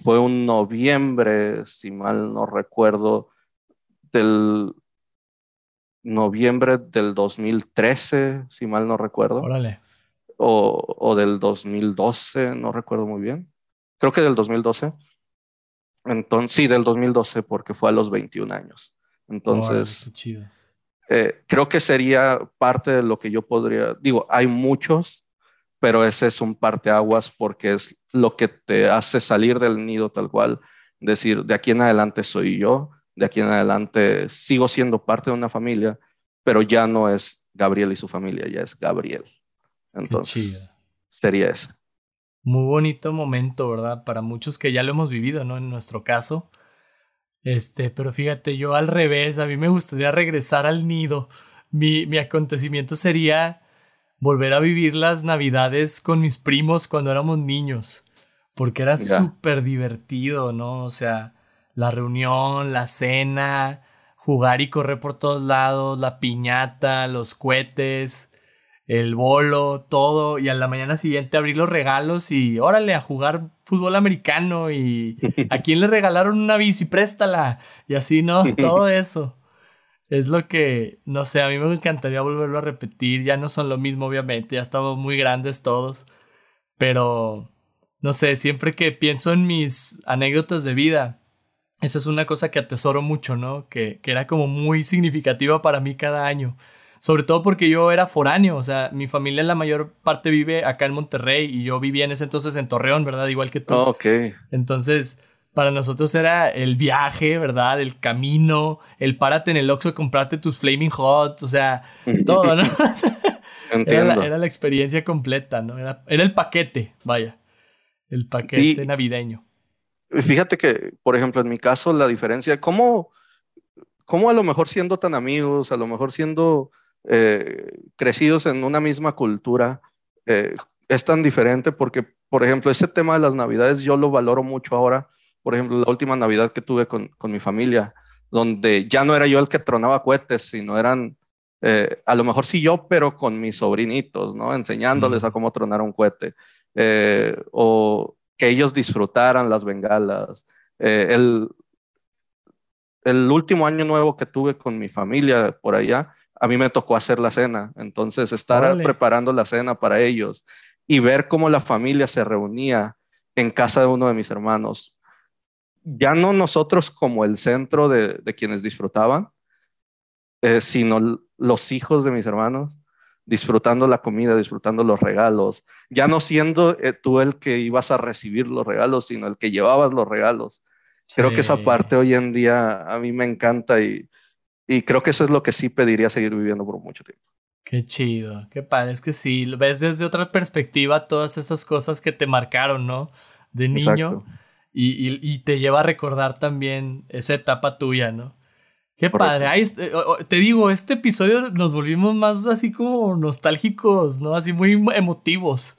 B: Fue un noviembre, si mal no recuerdo, del noviembre del 2013, si mal no recuerdo.
A: Órale.
B: O, o, del 2012, no recuerdo muy bien. Creo que del 2012. Entonces, sí, del 2012, porque fue a los 21 años. Entonces,
A: chido.
B: Eh, creo que sería parte de lo que yo podría, digo, hay muchos, pero ese es un parteaguas porque es lo que te hace salir del nido tal cual, decir, de aquí en adelante soy yo, de aquí en adelante sigo siendo parte de una familia, pero ya no es Gabriel y su familia, ya es Gabriel. Entonces, sería ese.
A: Muy bonito momento, ¿verdad? Para muchos que ya lo hemos vivido, ¿no? En nuestro caso, este, pero fíjate, yo al revés, a mí me gustaría regresar al nido. Mi, mi acontecimiento sería volver a vivir las navidades con mis primos cuando éramos niños, porque era súper divertido, ¿no? O sea, la reunión, la cena, jugar y correr por todos lados, la piñata, los cohetes, el bolo, todo, y a la mañana siguiente abrir los regalos y órale a jugar fútbol americano y a quién le regalaron una bici, préstala, y así, ¿no? Todo eso. Es lo que, no sé, a mí me encantaría volverlo a repetir, ya no son lo mismo, obviamente, ya estamos muy grandes todos, pero, no sé, siempre que pienso en mis anécdotas de vida, esa es una cosa que atesoro mucho, ¿no? Que, que era como muy significativa para mí cada año sobre todo porque yo era foráneo, o sea, mi familia la mayor parte vive acá en Monterrey y yo vivía en ese entonces en Torreón, ¿verdad? Igual que tú.
B: ok.
A: Entonces, para nosotros era el viaje, ¿verdad? El camino, el párate en el Oxxo comprarte tus Flaming Hot, o sea, todo, ¿no? Era la, experiencia completa, ¿no? Era, el paquete, vaya, el paquete navideño.
B: Fíjate que, por ejemplo, en mi caso, la diferencia, ¿cómo, cómo a lo mejor siendo tan amigos, a lo mejor siendo eh, crecidos en una misma cultura, eh, es tan diferente? Porque, por ejemplo, ese tema de las navidades yo lo valoro mucho ahora. Por ejemplo, la última navidad que tuve con, con mi familia, donde ya no era yo el que tronaba cohetes, sino eran eh, a lo mejor sí yo, pero con mis sobrinitos, ¿no? Enseñándoles a cómo tronar un cohete. Eh, o que ellos disfrutaran las bengalas. Eh, el, el último año nuevo que tuve con mi familia por allá, a mí me tocó hacer la cena. Entonces, estar preparando la cena para ellos y ver cómo la familia se reunía en casa de uno de mis hermanos. Ya no nosotros como el centro de, de quienes disfrutaban, eh, sino los hijos de mis hermanos, disfrutando la comida, disfrutando los regalos, ya no siendo eh, tú el que ibas a recibir los regalos, sino el que llevabas los regalos. Creo que esa parte hoy en día a mí me encanta y, y creo que eso es lo que sí pediría seguir viviendo por mucho tiempo.
A: Qué chido, qué padre, es que sí, ves desde otra perspectiva todas esas cosas que te marcaron, ¿no? De niño y, y, te lleva a recordar también esa etapa tuya, ¿no? Qué padre. Este, te digo, este episodio nos volvimos más así como nostálgicos, ¿no? Así muy emotivos.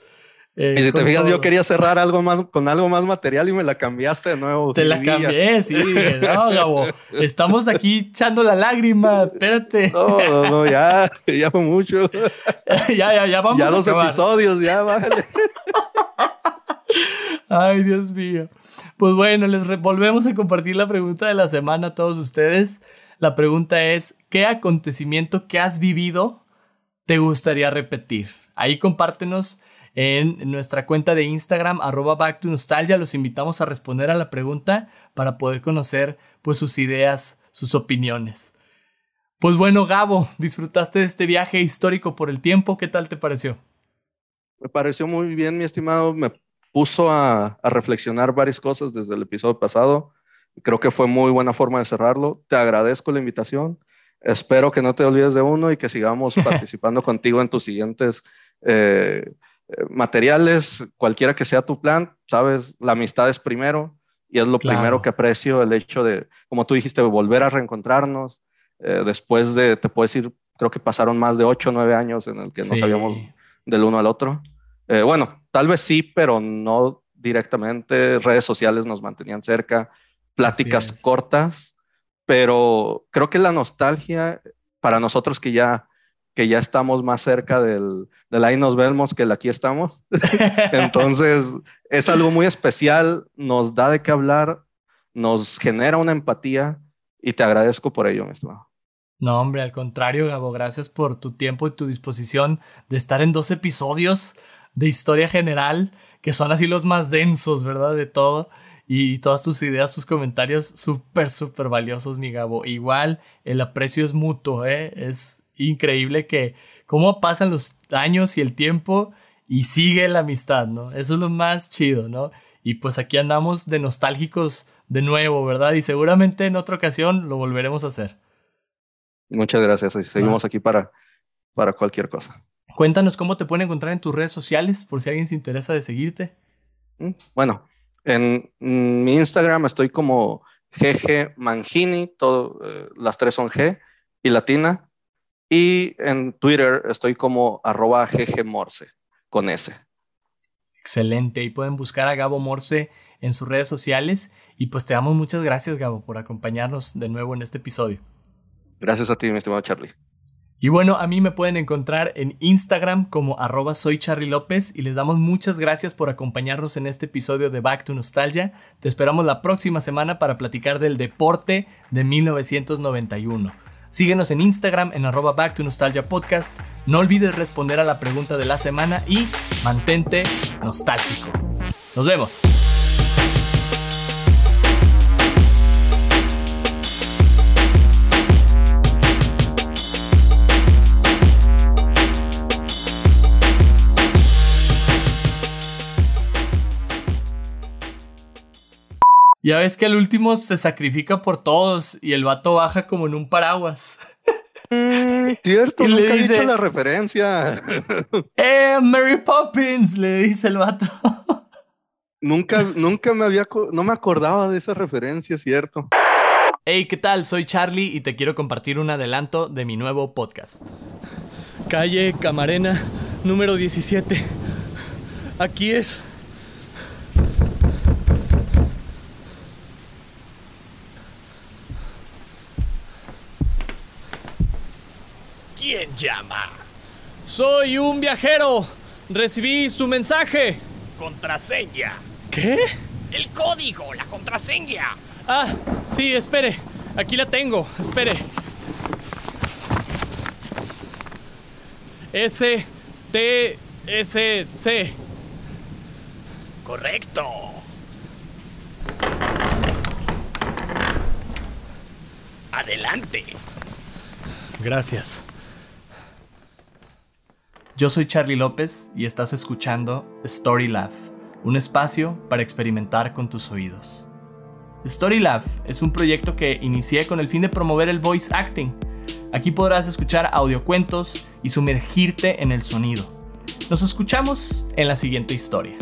B: Eh, y si te fijas, yo quería cerrar algo más con algo más material y me la cambiaste de nuevo.
A: Te la cambié, sí. No, Gabo, estamos aquí echando la lágrima. Espérate.
B: No, no, no ya, ya fue mucho.
A: ya, ya, ya vamos.
B: Ya dos episodios, ya, vale.
A: Ay, Dios mío. Pues bueno, les volvemos a compartir la pregunta de la semana a todos ustedes. La pregunta es, ¿qué acontecimiento que has vivido te gustaría repetir? Ahí compártenos en nuestra cuenta de Instagram, arroba back to nostalgia. Los invitamos a responder a la pregunta para poder conocer pues, sus ideas, sus opiniones. Pues bueno, Gabo, disfrutaste de este viaje histórico por el tiempo. ¿Qué tal te pareció?
B: Me pareció muy bien, mi estimado. Me puso a, a reflexionar varias cosas desde el episodio pasado. Creo que fue muy buena forma de cerrarlo. Te agradezco la invitación. Espero que no te olvides de uno y que sigamos participando contigo en tus siguientes eh, eh, materiales, cualquiera que sea tu plan. Sabes, la amistad es primero y es lo primero que aprecio, el hecho de, como tú dijiste, volver a reencontrarnos. Eh, después de, te puedo decir, creo que pasaron más de ocho o nueve años en el que no sabíamos del uno al otro. bueno, tal vez sí, pero no directamente. Redes sociales nos mantenían cerca pláticas cortas, pero creo que la nostalgia para nosotros que ya, que ya estamos más cerca del, del ahí nos vemos que el aquí estamos, entonces es algo muy especial, nos da de qué hablar, nos genera una empatía y te agradezco por ello, mi estimado.
A: No, hombre, al contrario, Gabo, gracias por tu tiempo y tu disposición de estar en dos episodios de historia general, que son así los más densos, ¿verdad? De todo y todas tus ideas, tus comentarios súper, súper valiosos, mi Gabo. Igual, el aprecio es mutuo, ¿eh? Es increíble que cómo pasan los años y el tiempo y sigue la amistad, ¿no? Eso es lo más chido, ¿no? Y pues aquí andamos de nostálgicos de nuevo, ¿verdad? Y seguramente en otra ocasión lo volveremos a hacer.
B: Muchas gracias. Y seguimos aquí para, para cualquier cosa.
A: Cuéntanos cómo te pueden encontrar en tus redes sociales, por si alguien se interesa de seguirte.
B: Mm, bueno, en mi Instagram estoy como GG Mangini, todo, eh, las tres son G y latina. Y en Twitter estoy como arroba GG Morse con S.
A: Excelente. Y pueden buscar a Gabo Morse en sus redes sociales. Y pues te damos muchas gracias, Gabo, por acompañarnos de nuevo en este episodio.
B: Gracias a ti, mi estimado Charlie.
A: Y bueno, a mí me pueden encontrar en Instagram como arroba soy Charlie López y les damos muchas gracias por acompañarnos en este episodio de Back to Nostalgia. Te esperamos la próxima semana para platicar del deporte de 1991. Síguenos en Instagram en arroba Back to Nostalgia Podcast. No olvides responder a la pregunta de la semana y mantente nostálgico. Nos vemos. Ya ves que al último se sacrifica por todos y el vato baja como en un paraguas.
B: Mm, cierto, nunca le dice, he la referencia.
A: ¡Eh, Mary Poppins! Le dice el vato.
B: Nunca, nunca me había, no me acordaba de esa referencia, cierto.
A: Hey, ¿qué tal? Soy Charlie y te quiero compartir un adelanto de mi nuevo podcast. Calle Camarena, número 17. Aquí es. ¿Quién llama? Soy un viajero. Recibí su mensaje.
C: Contraseña.
A: ¿Qué?
C: El código, la contraseña.
A: Ah, sí, espere. Aquí la tengo. Espere. S T S C.
C: Correcto. Adelante.
A: Gracias. Yo soy Charlie López y estás escuchando Story Lab, un espacio para experimentar con tus oídos. Story Lab es un proyecto que inicié con el fin de promover el voice acting. Aquí podrás escuchar audiocuentos y sumergirte en el sonido. Nos escuchamos en la siguiente historia.